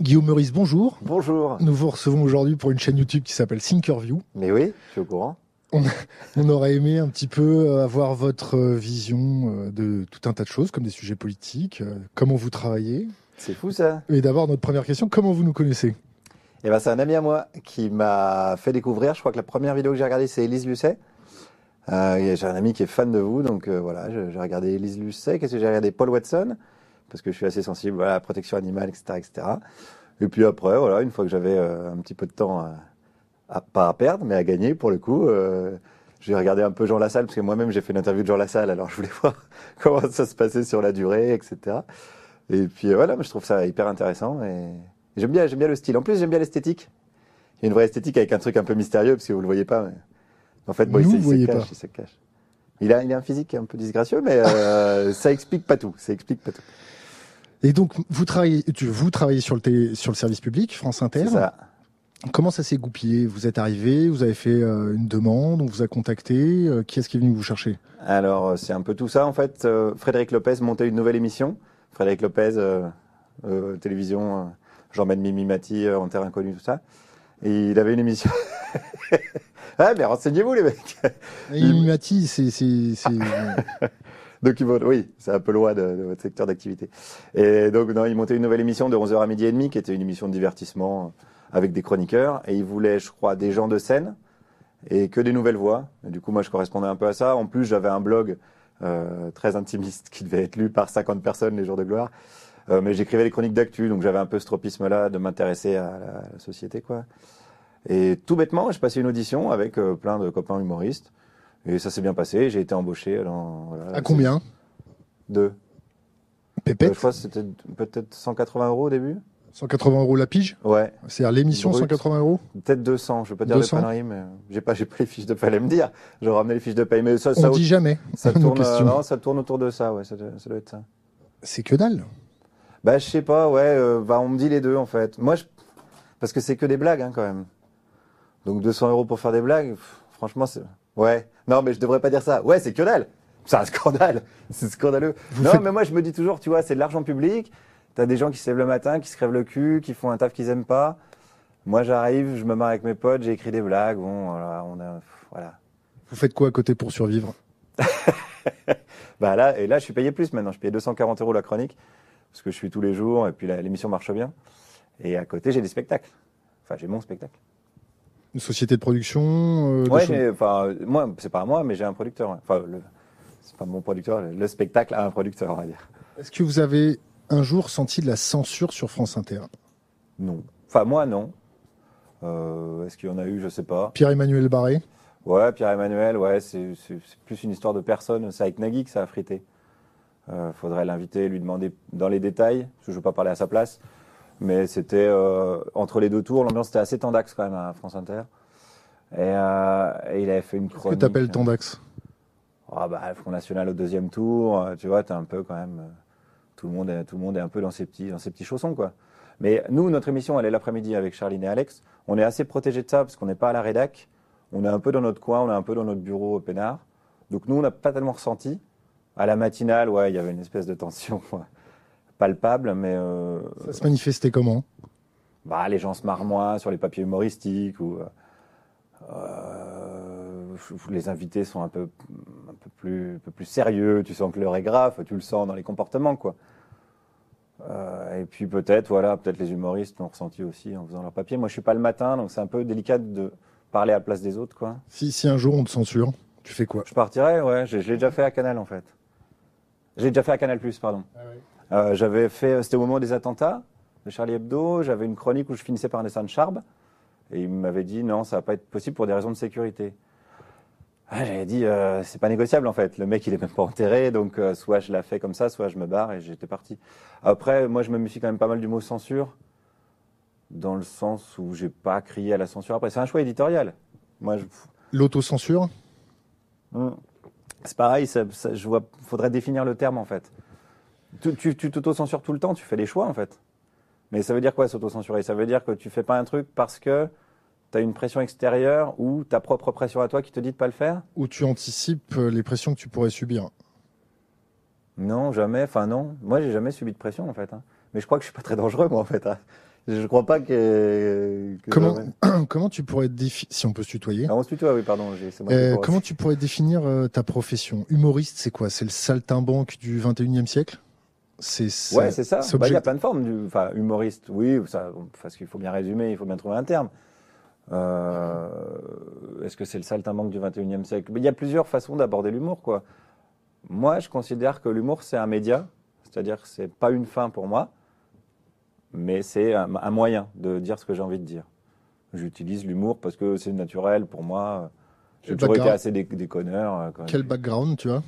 Guillaume Meurice, bonjour. Bonjour. Nous vous recevons aujourd'hui pour une chaîne YouTube qui s'appelle Thinkerview. Mais oui, je suis au courant. On, aurait aimé un petit peu euh, avoir votre euh, vision euh, de tout un tas de choses, comme des sujets politiques, comment vous travaillez. C'est fou ça. Et d'abord, notre première question, comment vous nous connaissez? Eh ben, C'est un ami à moi qui m'a fait découvrir, je crois que la première vidéo que j'ai regardée, c'est Elise Lucet. j'ai un ami qui est fan de vous, donc voilà, j'ai regardé Elise Lucet. Qu'est-ce que j'ai regardé? Paul Watson parce que je suis assez sensible à la protection animale, etc., etc. Et puis après, voilà, une fois que j'avais euh, un petit peu de temps, à, pas à perdre, mais à gagner pour le coup, euh, j'ai regardé un peu Jean Lassalle, parce que moi-même j'ai fait une interview de Jean Lassalle, alors je voulais voir comment ça se passait sur la durée, etc. Et puis euh, voilà, je trouve ça hyper intéressant et j'aime bien, j'aime bien le style. En plus, j'aime bien l'esthétique. Il y a une vraie esthétique avec un truc un peu mystérieux, parce que vous le voyez pas. Mais... En fait, bon, il, se, cache, il se cache. Il a, il a un physique un peu disgracieux, mais ça explique pas tout. Ça explique pas tout. Et donc, vous travaillez, vous travaillez sur le, sur le service public, France Inter. Ça. Comment ça s'est goupillé? Vous êtes arrivé, vous avez fait euh, une demande, on vous a contacté. Euh, qui est-ce qui est venu vous chercher? Alors, euh, c'est un peu tout ça. En fait, Frédéric Lopez montait une nouvelle émission. Frédéric Lopez, télévision, j'emmène Mimi Mati en terre inconnue, tout ça. Et il avait une émission. ah, mais renseignez-vous, les mecs Mimi Mati, c'est. Donc, oui, c'est un peu loin de, votre secteur d'activité. Et donc, non, il montait une nouvelle émission de 11h à midi et demi, qui était une émission de divertissement avec des chroniqueurs. Et il voulait, je crois, des gens de scène et que des nouvelles voix. Et du coup, moi, je correspondais un peu à ça. En plus, j'avais un blog euh, très intimiste qui devait être lu par 50 personnes les jours de gloire. Euh, mais j'écrivais les chroniques d'actu, donc j'avais un peu ce tropisme-là de m'intéresser à la, société, quoi. Et tout bêtement, je passais une audition avec euh, plein de copains humoristes. Et ça s'est bien passé. J'ai été embauché. à combien Deux. Pépette euh, Je crois que c'était peut-être 180 euros au début. 180 euros la pige Ouais. C'est-à-dire l'émission 180 euros Peut-être 200, je ne veux pas dire 200. des mais j'ai pas, j'ai pas les fiches de paie à me dire. Je ramené les fiches de paie, mais ça, On dit jamais. Ça tourne, non, ça tourne autour de ça, ouais, ça, doit être ça. C'est que dalle. Bah, je sais pas, ouais, euh, bah, on me dit les deux, en fait. Moi, je... parce que c'est que des blagues, hein, quand même. Donc 200 euros pour faire des blagues, franchement, c'est, Ouais. Non, mais je devrais pas dire ça. Ouais, c'est que dalle. C'est un scandale. C'est scandaleux. non, mais moi, je me dis toujours, tu vois, c'est de l'argent public. T'as des gens qui se lèvent le matin, qui se crèvent le cul, qui font un taf qu'ils aiment pas. Moi, j'arrive, je me marre avec mes potes, j'ai écrit des blagues. Bon, voilà, on a, voilà. Vous faites quoi à côté pour survivre? Bah là, et là, je suis payé plus maintenant. Je paye 240 euros la chronique parce que je suis tous les jours et puis l'émission marche bien. Et à côté, j'ai des spectacles. Enfin, j'ai mon spectacle. Une société de production euh, Ouais, enfin, moi, c'est pas moi, mais j'ai un producteur. Enfin, c'est pas mon producteur, le spectacle a un producteur, on va dire. Est-ce que vous avez un jour senti de la censure sur France Inter? Non. Enfin, moi, non. Euh, est-ce qu'il y en a eu? Je sais pas. Pierre-Emmanuel Barré? Ouais, Pierre-Emmanuel, ouais, c'est plus une histoire de personne. C'est avec Nagui que ça a frité. Euh, faudrait l'inviter, lui demander dans les détails, parce que je ne veux pas parler à sa place. Mais c'était euh, entre les deux tours, l'ambiance était assez tendax quand même à France Inter. Et, euh, il avait fait une chronique. Qu'est-ce que t'appelles tendax? Ah bah, le Front National au deuxième tour, euh, tu vois, t'es un peu quand même. Tout le, monde est, tout le monde est un peu dans ses petits, dans ses petits chaussons, quoi. Mais nous, notre émission, elle est l'après-midi avec Charline et Alex. On est assez protégé de ça parce qu'on n'est pas à la rédac. On est un peu dans notre coin, on est un peu dans notre bureau au peinard. Donc nous, on n'a pas tellement ressenti. À la matinale, ouais, il y avait une espèce de tension palpable, mais... Euh, ça se manifestait comment? Bah, Les gens se marrent moins sur les papiers humoristiques, ou euh, euh, les invités sont un peu, un, peu plus, un peu plus sérieux, tu sens que l'heure est grave, tu le sens dans les comportements, quoi. et puis peut-être, voilà, peut-être les humoristes l'ont ressenti aussi en faisant leur papier. Moi, je suis pas le matin, donc c'est un peu délicat de parler à la place des autres, quoi. Si, si un jour on te censure, tu fais quoi? Je partirais, ouais. Je, l'ai déjà fait à Canal, en fait. J'ai déjà fait à Canal+, pardon. Ah euh, j'avais fait, c'était au moment des attentats de Charlie Hebdo, j'avais une chronique où je finissais par un dessin de Charb, et il m'avait dit non, ça va pas être possible pour des raisons de sécurité. Ah, j'avais dit euh, c'est pas négociable en fait. Le mec il est même pas enterré, donc euh, soit je la fais comme ça, soit je me barre et j'étais parti. Après, moi je me méfie quand même pas mal du mot censure, dans le sens où j'ai pas crié à la censure. Après, c'est un choix éditorial. Moi, je... l'autocensure? Hum. C'est pareil, ça, je vois. Faudrait définir le terme en fait. Tu t'auto-censures tout le temps, tu fais des choix en fait. Mais ça veut dire quoi s'auto-censurer? Ça veut dire que tu fais pas un truc parce que tu as une pression extérieure ou ta propre pression à toi qui te dit de pas le faire? Ou tu anticipes euh, les pressions que tu pourrais subir Non, jamais. Enfin, non. Moi, j'ai jamais subi de pression, en fait. hein. Mais je crois que je suis pas très dangereux, moi, en fait. hein. Je crois pas que. que Comment, tu pourrais définir, si on peut se tutoyer, Ah, on se tutoie, oui, pardon. euh, comment tu pourrais définir euh, ta profession? Humoriste, c'est quoi? C'est le saltimbanque du 21e siècle? C'est Ouais, c'est ça. Bah, Il y a plein de formes. Du... Enfin, humoriste, oui, ça, parce qu'il faut bien résumer, il faut bien trouver un terme. Euh, Est-ce que c'est le saltimbanque du 21e siècle? Mais Il y a plusieurs façons d'aborder l'humour, quoi. Moi, je considère que l'humour, c'est un média, c'est-à-dire que c'est pas une fin pour moi, mais c'est un, un moyen de dire ce que j'ai envie de dire. J'utilise l'humour parce que c'est naturel pour moi. J'ai toujours été background- assez dé- déconneur. euh, quand Quel background, tu vois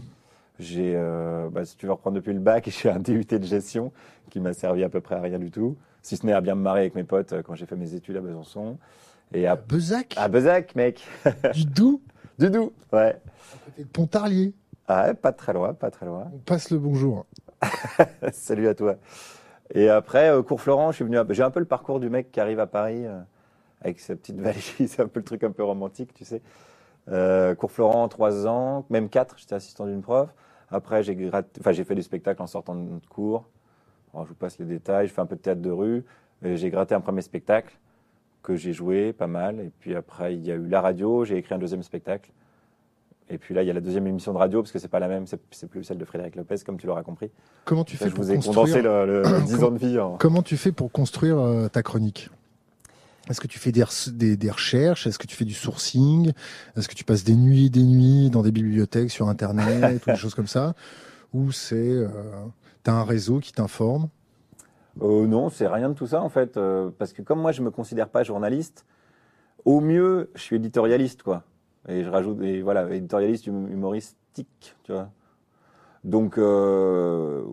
j'ai, euh, bah, si tu veux reprendre depuis le bac, j'ai un DUT de gestion qui m'a servi à peu près à rien du tout, si ce n'est à bien me marrer avec mes potes euh, quand j'ai fait mes études à Besançon. Et à, Bezac à Bezac, mec, Du Doubs? Du Doubs, ouais. à côté de Pontarlier? Ah ouais, pas très loin, pas très loin. On passe le bonjour. Salut à toi. Et après, euh, Cours Florent, je suis venu. J'ai un peu le parcours du mec qui arrive à Paris euh, avec sa petite valise, c'est un peu le truc un peu romantique, tu sais. Euh, Cours Florent, trois ans, même quatre, j'étais assistant d'une prof. Après, j'ai gratté- enfin, fait des spectacles en sortant de notre cours. Je vous passe les détails. Je fais un peu de théâtre de rue. J'ai gratté un premier spectacle que j'ai joué pas mal. Et puis après, il y a eu la radio. J'ai écrit un deuxième spectacle. Et puis là, il y a la deuxième émission de radio parce que c'est pas la même. C'est plus celle de Frédéric Lopez, comme tu l'auras compris. Comment tu fais je pour vous ai construire condensé le, le 10 ans de vie en. Comment tu fais pour construire euh, ta chronique? Est-ce que tu fais des, res- des, des recherches? Est-ce que tu fais du sourcing? Est-ce que tu passes des nuits et des nuits dans des bibliothèques sur Internet ou des choses comme ça? Ou c'est euh, t'as un réseau qui t'informe? Euh, non, c'est rien de tout ça en fait, parce que comme moi je me considère pas journaliste, au mieux je suis éditorialiste quoi. Et je rajoute, et voilà, éditorialiste hum- humoristique, tu vois. Donc euh,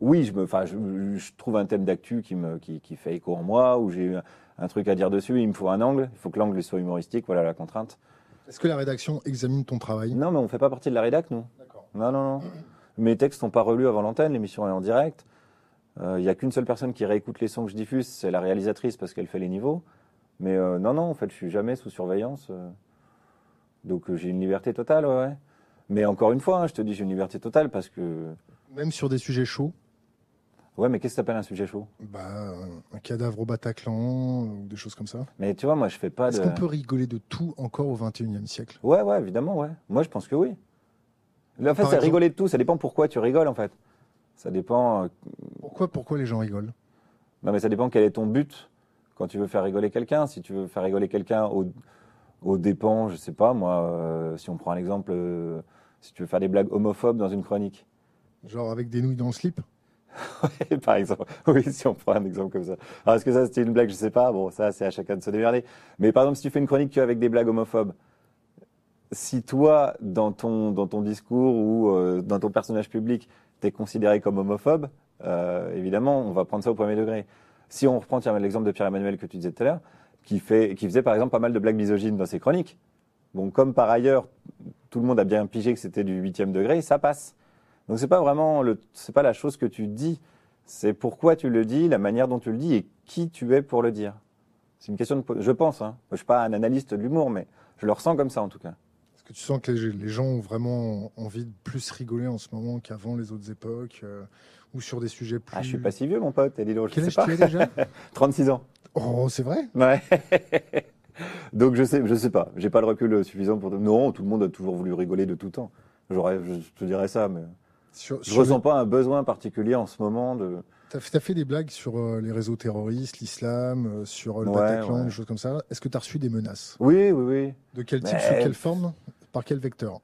oui, je me, je, je trouve un thème d'actu qui me, qui, qui fait écho en moi, où j'ai un, un truc à dire dessus. Il me faut un angle, il faut que l'angle soit humoristique, voilà la contrainte. Est-ce que la rédaction examine ton travail? Non, mais on fait pas partie de la rédac nous. D'accord. Non, non, non. Mes textes sont pas relus avant l'antenne, l'émission est en direct. Il n'y a qu'une seule personne qui réécoute les sons que je diffuse, c'est la réalisatrice parce qu'elle fait les niveaux. Mais euh, non, non, en fait, je suis jamais sous surveillance. Donc euh, j'ai une liberté totale, ouais. Mais encore une fois, hein, je te dis, j'ai une liberté totale parce que. Même sur des sujets chauds Ouais, mais qu'est-ce que t'appelles un sujet chaud? Bah, Un cadavre au Bataclan ou des choses comme ça Mais tu vois, moi, je fais pas Est-ce de. qu'on peut rigoler de tout encore au 21e siècle? Ouais, ouais, évidemment, ouais. Moi, je pense que oui. En fait, Par c'est exemple rigoler de tout. Ça dépend pourquoi tu rigoles, en fait. Ça dépend. euh, pourquoi, pourquoi les gens rigolent? Non, mais ça dépend quel est ton but quand tu veux faire rigoler quelqu'un. Si tu veux faire rigoler quelqu'un au, au dépens, je sais pas, moi, euh, si on prend un exemple, euh, si tu veux faire des blagues homophobes dans une chronique, Genre avec des nouilles dans le slip? Par exemple. Oui, si on prend un exemple comme ça. Alors, est-ce que ça, c'était une blague? Je sais pas. Bon, ça, c'est à chacun de se démerder. Mais par exemple, si tu fais une chronique avec des blagues homophobes, si toi, dans ton, dans ton discours ou euh, dans ton personnage public, tu es considéré comme homophobe, évidemment, on va prendre ça au premier degré. Si on reprend l'exemple de Pierre-Emmanuel que tu disais tout à l'heure, qui, fait, qui faisait par exemple pas mal de blagues misogynes dans ses chroniques, bon, comme par ailleurs, tout le monde a bien pigé que c'était du huitième degré, ça passe. Donc c'est pas vraiment le, c'est pas la chose que tu dis, c'est pourquoi tu le dis, la manière dont tu le dis et qui tu es pour le dire. C'est une question de, je pense, hein. je suis pas un analyste de l'humour, mais je le ressens comme ça en tout cas. Est-ce que tu sens que les, les gens ont vraiment envie de plus rigoler en ce moment qu'avant les autres époques euh, ou sur des sujets plus... Ah, je suis pas si vieux mon pote, et dis donc, je Quel sais âge pas. tu as déjà? 36 ans. Oh, c'est vrai? Ouais. Donc je sais, je sais pas. J'ai pas le recul suffisant pour. Non, tout le monde a toujours voulu rigoler de tout temps. J'aurais, je te dirais ça, mais Sur- je sur ressens pas un besoin particulier en ce moment de. T'as fait, t'as fait des blagues sur euh, les réseaux terroristes, l'islam, euh, sur euh, le Ouais, Bataclan, ouais. des choses comme ça. Est-ce que tu as reçu des menaces? Oui, oui, oui. De quel type, Mais- sous quelle forme, par quel vecteur?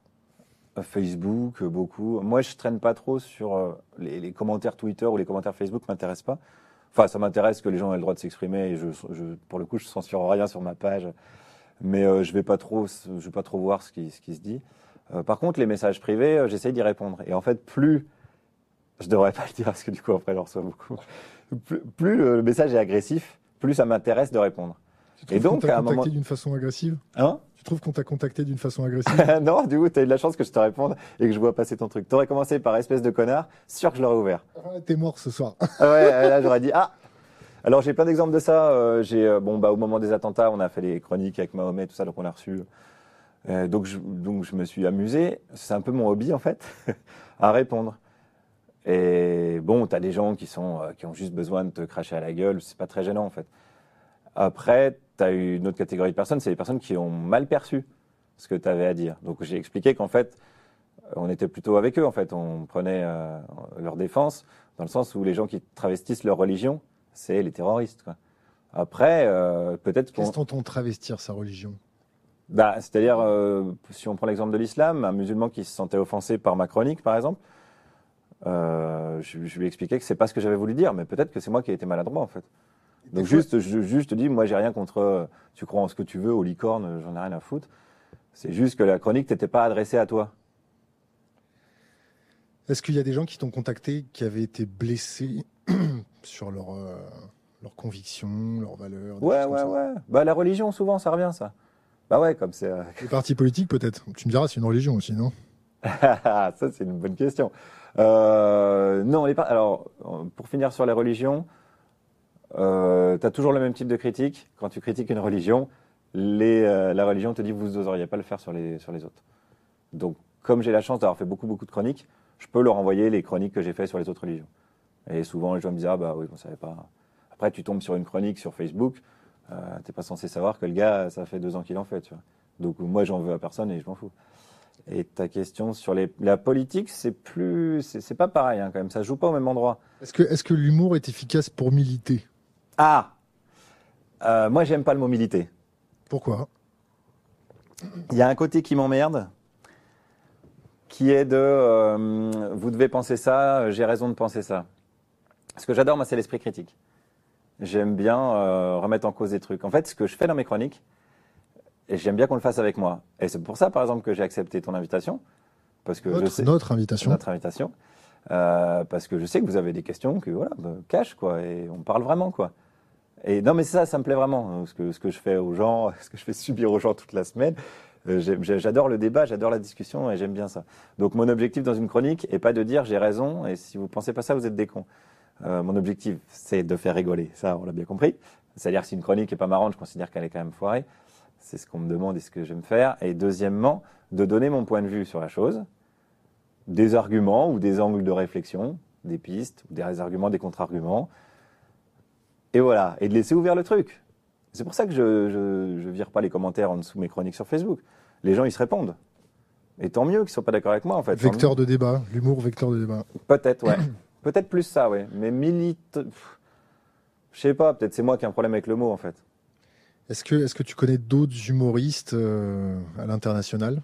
Facebook, euh, beaucoup. Moi, je traîne pas trop sur les, les commentaires Twitter ou les commentaires Facebook, m'intéressent pas. Enfin, ça m'intéresse que les gens aient le droit de s'exprimer et je, pour le coup, je censure rien sur ma page. Mais euh, je vais pas trop, je vais pas trop voir ce qui, se dit. Euh, par contre, les messages privés, euh, j'essaye d'y répondre. Et en fait, plus, je devrais pas le dire parce que du coup, après, j'en reçois beaucoup. Plus le message est agressif, plus ça m'intéresse de répondre. Tu Et trouves donc, qu'on t'a à un contacté moment- d'une façon agressive Hein Tu trouves qu'on t'a contacté d'une façon agressive non, du coup, tu as eu de la chance que je te réponde et que je vois passer ton truc. T'aurais commencé par espèce de connard, sûr que je l'aurais ouvert. Ah, T'es mort ce soir. Ah ouais, là j'aurais dit ah. Alors j'ai plein d'exemples de ça. Euh, j'ai euh, bon bah au moment des attentats, on a fait les chroniques avec Mahomet, tout ça, donc on a reçu. Euh, donc je, donc je me suis amusé. C'est un peu mon hobby en fait, à répondre. Et bon, t'as des gens qui sont qui ont juste besoin de te cracher à la gueule. C'est pas très gênant en fait. Après, t'as eu une autre catégorie de personnes, c'est les personnes qui ont mal perçu ce que tu avais à dire. Donc j'ai expliqué qu'en fait, on était plutôt avec eux. En fait, on prenait euh, leur défense dans le sens où les gens qui travestissent leur religion, c'est les terroristes. Quoi. Après, euh, peut-être qu'on. Qu'est-ce t'entends travestir sa religion? Bah, c'est-à-dire, euh, si on prend l'exemple de l'islam, un musulman qui se sentait offensé par ma chronique, par exemple, euh, je, je lui ai expliqué que c'est pas ce que j'avais voulu dire, mais peut-être que c'est moi qui ai été maladroit en fait. Donc juste, je, juste dis, moi j'ai rien contre. euh, Tu crois en ce que tu veux, aux licornes, j'en ai rien à foutre. C'est juste que la chronique t'était pas adressée à toi. Est-ce qu'il y a des gens qui t'ont contacté qui avaient été blessés sur leur, euh, leurs convictions, leurs valeurs Ouais, ouais, ouais. Bah la religion, souvent, ça revient ça. Bah ouais, comme c'est. euh, Les partis politiques, peut-être. Tu me diras, c'est une religion aussi, non? Ça, c'est une bonne question. Euh, non, les par- alors, euh, pour finir sur les religions, euh, tu as toujours le même type de critique. Quand tu critiques une religion, euh, la religion te dit vous n'oseriez pas le faire sur les, autres. Donc, comme j'ai la chance d'avoir fait beaucoup, beaucoup de chroniques, je peux leur envoyer les chroniques que j'ai fait sur les autres religions. Et souvent, les gens me disent ah bah oui, on savait pas. Après, tu tombes sur une chronique sur Facebook, euh, t'es pas censé savoir que le gars, ça fait deux ans qu'il en fait. Donc, moi, j'en veux à personne et je m'en fous. Et ta question sur la politique, c'est plus, c'est pas pareil hein, quand même. Ça joue pas au même endroit. Est-ce que, est que l'humour est efficace pour militer? Ah, Euh, moi j'aime pas le mot militer. Pourquoi? Il y a un côté qui m'emmerde, qui est de, euh, vous devez penser ça, j'ai raison de penser ça. Ce que j'adore, moi, c'est l'esprit critique. J'aime bien euh, remettre en cause des trucs. En fait, ce que je fais dans mes chroniques, et j'aime bien qu'on le fasse avec moi. Et c'est pour ça, par exemple, que j'ai accepté ton invitation, parce que je notre, sais. notre invitation. notre invitation. Euh, parce que je sais que vous avez des questions que voilà, cache quoi, et on parle vraiment quoi. Et non mais ça, ça me plaît vraiment, euh, ce que je fais aux gens, ce que je fais subir aux gens toute la semaine. Euh, J'adore le débat, j'adore la discussion et j'aime bien ça. Donc mon objectif dans une chronique est pas de dire j'ai raison et si vous pensez pas ça, vous êtes des cons. Euh, mon objectif, c'est de faire rigoler. Ça, on l'a bien compris. C'est-à-dire si une chronique est pas marrante, je considère qu'elle est quand même foirée. C'est ce qu'on me demande et ce que j'aime faire. Et deuxièmement, de donner mon point de vue sur la chose, des arguments ou des angles de réflexion, des pistes, ou des arguments, des contre-arguments. Et voilà, et de laisser ouvert le truc. C'est pour ça que je, je vire pas les commentaires en dessous de mes chroniques sur Facebook. Les gens, ils se répondent. Et tant mieux qu'ils soient pas d'accord avec moi, en fait. Vecteur de débat. L'humour, vecteur de débat. Peut-être, ouais. peut-être plus ça, ouais. Mais milite. Je sais pas, peut-être c'est moi qui ai un problème avec le mot, en fait. Est-ce que, tu connais d'autres humoristes euh, à l'international?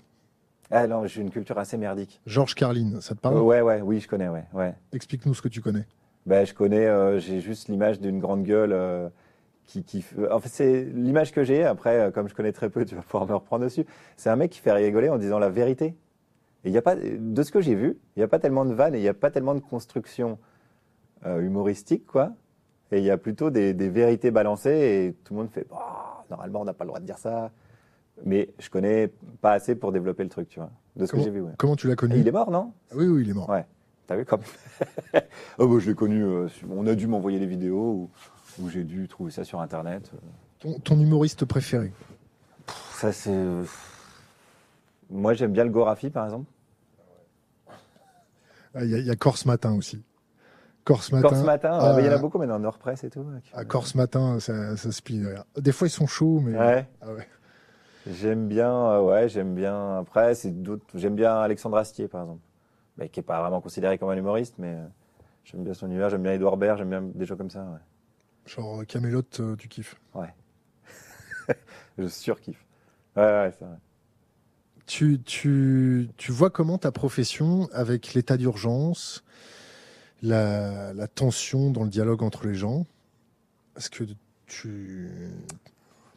Ah non, j'ai une culture assez merdique. Georges Carlin, ça te parle? Euh, ouais, ouais, oui, je connais, ouais. ouais. Explique-nous ce que tu connais. Ben, je connais, euh, j'ai juste l'image d'une grande gueule euh, qui, qui. En fait, c'est l'image que j'ai. Après, euh, comme je connais très peu, tu vas pouvoir me reprendre dessus. C'est un mec qui fait rigoler en disant la vérité. Et il y a pas, de ce que j'ai vu, il n'y a pas tellement de vannes et il n'y a pas tellement de construction euh, humoristique, quoi. Et il y a plutôt des, des vérités balancées et tout le monde fait, Bah, normalement, on n'a pas le droit de dire ça. Mais je connais pas assez pour développer le truc, tu vois. De ce que j'ai vu, ouais. Comment tu l'as connu? Et il est mort, non? Ah Oui, oui, il est mort. Ouais. T'as vu comme oh, bah, Je l'ai connu. euh, on a dû m'envoyer les vidéos ou, ou j'ai dû trouver ça sur Internet. Ton, ton humoriste préféré Pff, Ça, c'est. euh, Moi, j'aime bien le Gorafi, par exemple. Ah, Il y, a- il y a Corse Matin aussi. Corse Matin. Corse Matin, Ah, il y en a beaucoup maintenant, Nord-Presse et tout. À Corse Matin, ça, ça se plie. Des fois, ils sont chauds, mais. Ouais. Ah ouais. J'aime bien, euh, ouais, j'aime bien. Après, c'est d'autres. J'aime bien Alexandre Astier, par exemple. Qui est pas vraiment considéré comme un humoriste, mais euh, j'aime bien son univers. J'aime bien Edouard Baird, j'aime bien des gens comme ça. Ouais. Genre euh, Camelot, euh, tu kiffes. Je surkiffe. Ouais, ouais, c'est vrai. Tu, tu, tu vois comment ta profession, avec l'état d'urgence, la, la tension dans le dialogue entre les gens, est-ce que tu,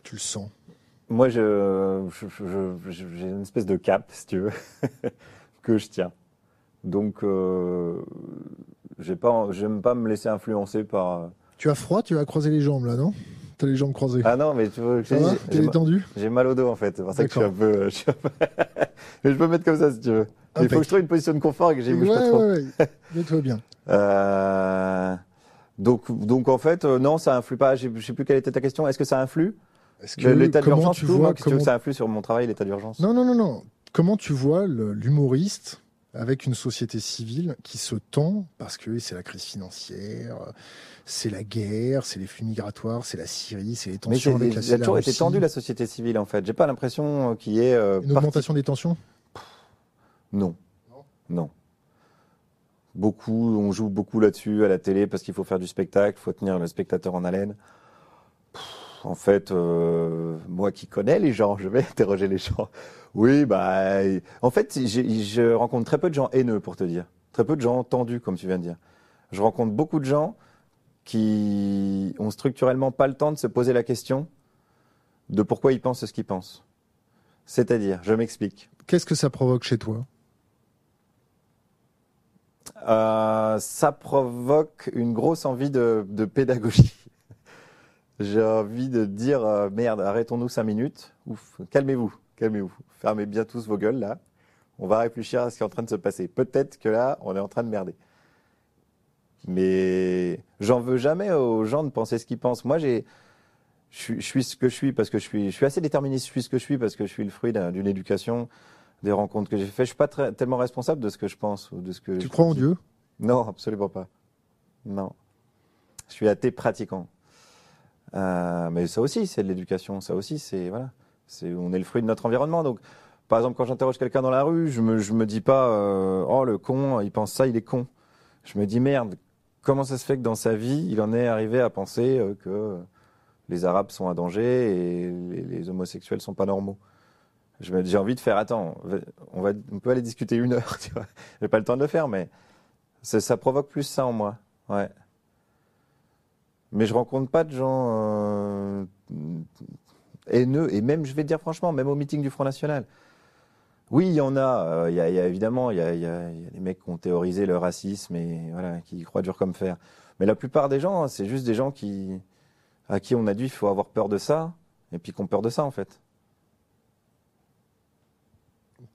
tu le sens? Moi, je, je- je- je- j'ai une espèce de cap, si tu veux, que je tiens. Donc, euh, pas, j'aime pas me laisser influencer par. euh, Tu as froid, tu vas croiser les jambes là, non? T'as les jambes croisées. Ah non, mais tu veux, j'ai- T'es détendu? j'ai mal au dos en fait. C'est pour ça que je suis un peu. je suis un peu- mais je peux me mettre comme ça si tu veux. Il faut Impec. que je trouve une position de confort et que j'y Ouais, bouge pas trop. ouais, ouais. Mets-toi bien. Euh, Donc, donc en fait, euh, non, ça influe pas. Je sais plus quelle était ta question. Est-ce que ça influe que L'état comment d'urgence, tu vois qu'est-ce que comment- ça influe sur mon travail, l'état d'urgence? Non, non, non, non. Comment tu vois l'humoriste avec une société civile qui se tend parce que c'est la crise financière, c'est la guerre, c'est les flux migratoires, c'est la Syrie, c'est les Mais tensions c'est- avec la, il a toujours la été Russie, tendu la société civile en fait. J'ai pas l'impression euh, qu'il y ait euh, une augmentation des tensions? Non. Non. Beaucoup, on joue beaucoup là-dessus à la télé parce qu'il faut faire du spectacle, il faut tenir le spectateur en haleine. Pff, En fait, euh, moi qui connais les gens, je vais interroger les gens. Oui, bah, en fait, je rencontre très peu de gens haineux pour te dire. Très peu de gens tendus, comme tu viens de dire. Je rencontre beaucoup de gens qui ont structurellement pas le temps de se poser la question de pourquoi ils pensent ce qu'ils pensent. C'est-à-dire, je m'explique. Qu'est-ce que ça provoque chez toi? Euh, ça provoque une grosse envie de, de pédagogie. J'ai envie de dire euh, merde, arrêtons-nous cinq minutes. Ouf, calmez-vous, calmez-vous. Fermez bien tous vos gueules là. On va réfléchir à ce qui est en train de se passer. Peut-être que là, on est en train de merder. Mais j'en veux jamais aux gens de penser ce qu'ils pensent. Moi, j'ai, je suis, ce que je suis parce que je suis, je suis assez déterministe. Je suis ce que je suis parce que je suis le fruit d'un- d'une éducation, des rencontres que j'ai fait. Je suis pas très- tellement responsable de ce que je pense ou de ce que. Tu je crois en. Dieu? Non, absolument pas. Non. Je suis athée pratiquant. Euh, mais ça aussi, c'est de l'éducation. Ça aussi, c'est voilà. On est le fruit de notre environnement. Donc, par exemple, quand j'interroge quelqu'un dans la rue, je me me dis pas euh, oh le con, il pense ça, il est con. Je me dis merde. Comment ça se fait que dans sa vie, il en est arrivé à penser euh, que les Arabes sont un danger et les, les homosexuels sont pas normaux? Je me- J'ai envie de faire attends, on va on peut aller discuter une heure, tu vois. J'ai pas le temps de le faire, mais ça, ça provoque plus ça en moi. Ouais. Mais je rencontre pas de gens euh, haineux. Et même, je vais te dire franchement, même au meeting du Front National. Oui, il y en a. euh, Il y, a, il y a évidemment, il y a, y a- il y a des mecs qui ont théorisé le racisme et voilà, qui y croient dur comme fer. Mais la plupart des gens, c'est juste des gens qui, à qui on a dit il faut avoir peur de ça, et puis qui ont peur de ça en fait.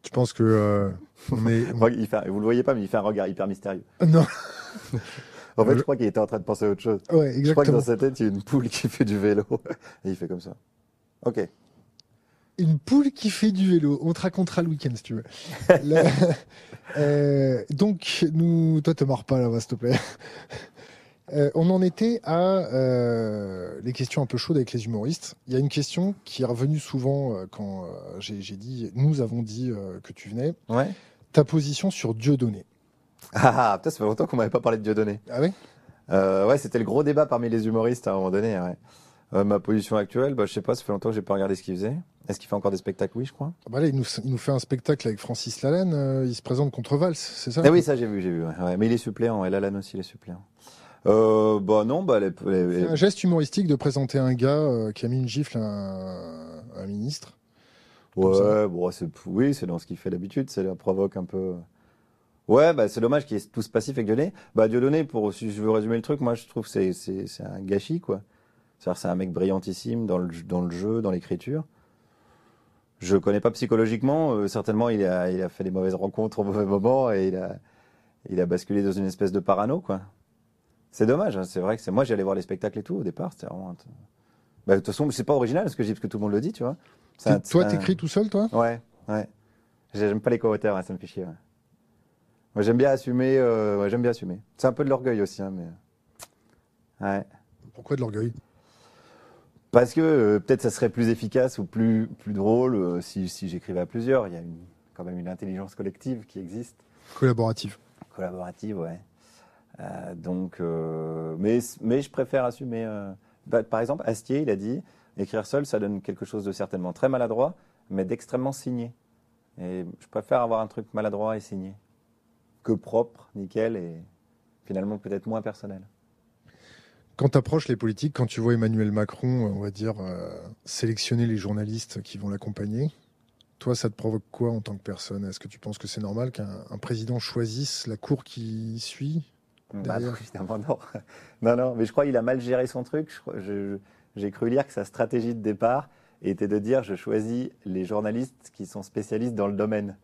Tu penses que euh, on est Il fait, vous le voyez pas, mais il fait un regard hyper mystérieux. non En fait, Je- je crois qu'il était en train de penser à autre chose. Ouais, Je crois que exactement. dans sa tête, il y a une poule qui fait du vélo. Et il fait comme ça. Ok. Une poule qui fait du vélo. On te racontera le week-end si tu veux. Euh, donc, nous, toi, te mords pas là-bas, s'il te plaît. Euh, on en était à euh, les questions un peu chaudes avec les humoristes. Il y a une question qui est revenue souvent euh, quand j'ai dit, nous avons dit que tu venais. Ouais. Ta position sur Dieudonné. Ah, putain, ça fait longtemps qu'on m'avait pas parlé de Dieudonné. Ah oui ouais, c'était le gros débat parmi les humoristes à un moment donné. Ouais. Euh, ma position actuelle, bah, je sais pas, ça fait longtemps que j'ai pas regardé ce qu'il faisait. Est-ce qu'il fait encore des spectacles? Oui, je crois. bah là, il, nous, il nous fait un spectacle avec Francis Lalanne. euh, il se présente contre Valls, c'est ça? Ah oui, ça j'ai vu, j'ai vu. Ouais. Ouais, Mais il est suppléant, et Lalanne aussi, il est suppléant. Euh, bah non, bah les, les- C'est un geste humoristique de présenter un gars euh, qui a mis une gifle à un, à un ministre. Ouais, bon, c'est, oui, c'est dans ce qu'il fait d'habitude, ça provoque un peu. Ouais, bah, c'est dommage qu'il y ait tous passifs avec Dieudonné. Bah, Dieudonné, pour, si je veux résumer le truc, moi, je trouve que c'est, c'est, c'est un gâchis, quoi. C'est-à-dire, c'est un mec brillantissime dans le, dans le jeu, dans l'écriture. Je le connais pas psychologiquement, euh, certainement, il a, il a fait des mauvaises rencontres au mauvais moment et il a, il a basculé dans une espèce de parano, quoi. C'est dommage, hein, c'est vrai que c'est, moi, j'allais voir les spectacles et tout, au départ, c'était vraiment, bah, de toute façon, c'est pas original ce que je dis, parce que tout le monde le dit, tu vois. Un- Toi, un- t'écris tout seul, toi? Ouais, ouais. J'aime pas les co-auteurs, hein, ça me fait chier. ouais. Moi, j'aime bien assumer. euh, ouais, j'aime bien assumer. C'est un peu de l'orgueil aussi, hein, mais. Ouais. Pourquoi de l'orgueil? Parce que euh, peut-être ça serait plus efficace ou plus, plus drôle euh, si, si j'écrivais à plusieurs. Il y a une, quand même une intelligence collective qui existe, Collaboratif. collaborative, ouais. Euh, donc, mais, mais je préfère assumer. bah, par exemple, Astier, il a dit écrire seul, ça donne quelque chose de certainement très maladroit, mais d'extrêmement signé. Et je préfère avoir un truc maladroit et signé que propre, nickel et finalement peut-être moins personnel. Quand tu approches les politiques, quand tu vois Emmanuel Macron, euh, on va dire, euh, sélectionner les journalistes qui vont l'accompagner, toi, ça te provoque quoi en tant que personne? Est-ce que tu penses que c'est normal qu'un un président choisisse la cour qui suit Bah, non, évidemment, non. non, non, mais je crois qu'il a mal géré son truc. J'ai cru lire que sa stratégie de départ était de dire je choisis les journalistes qui sont spécialistes dans le domaine.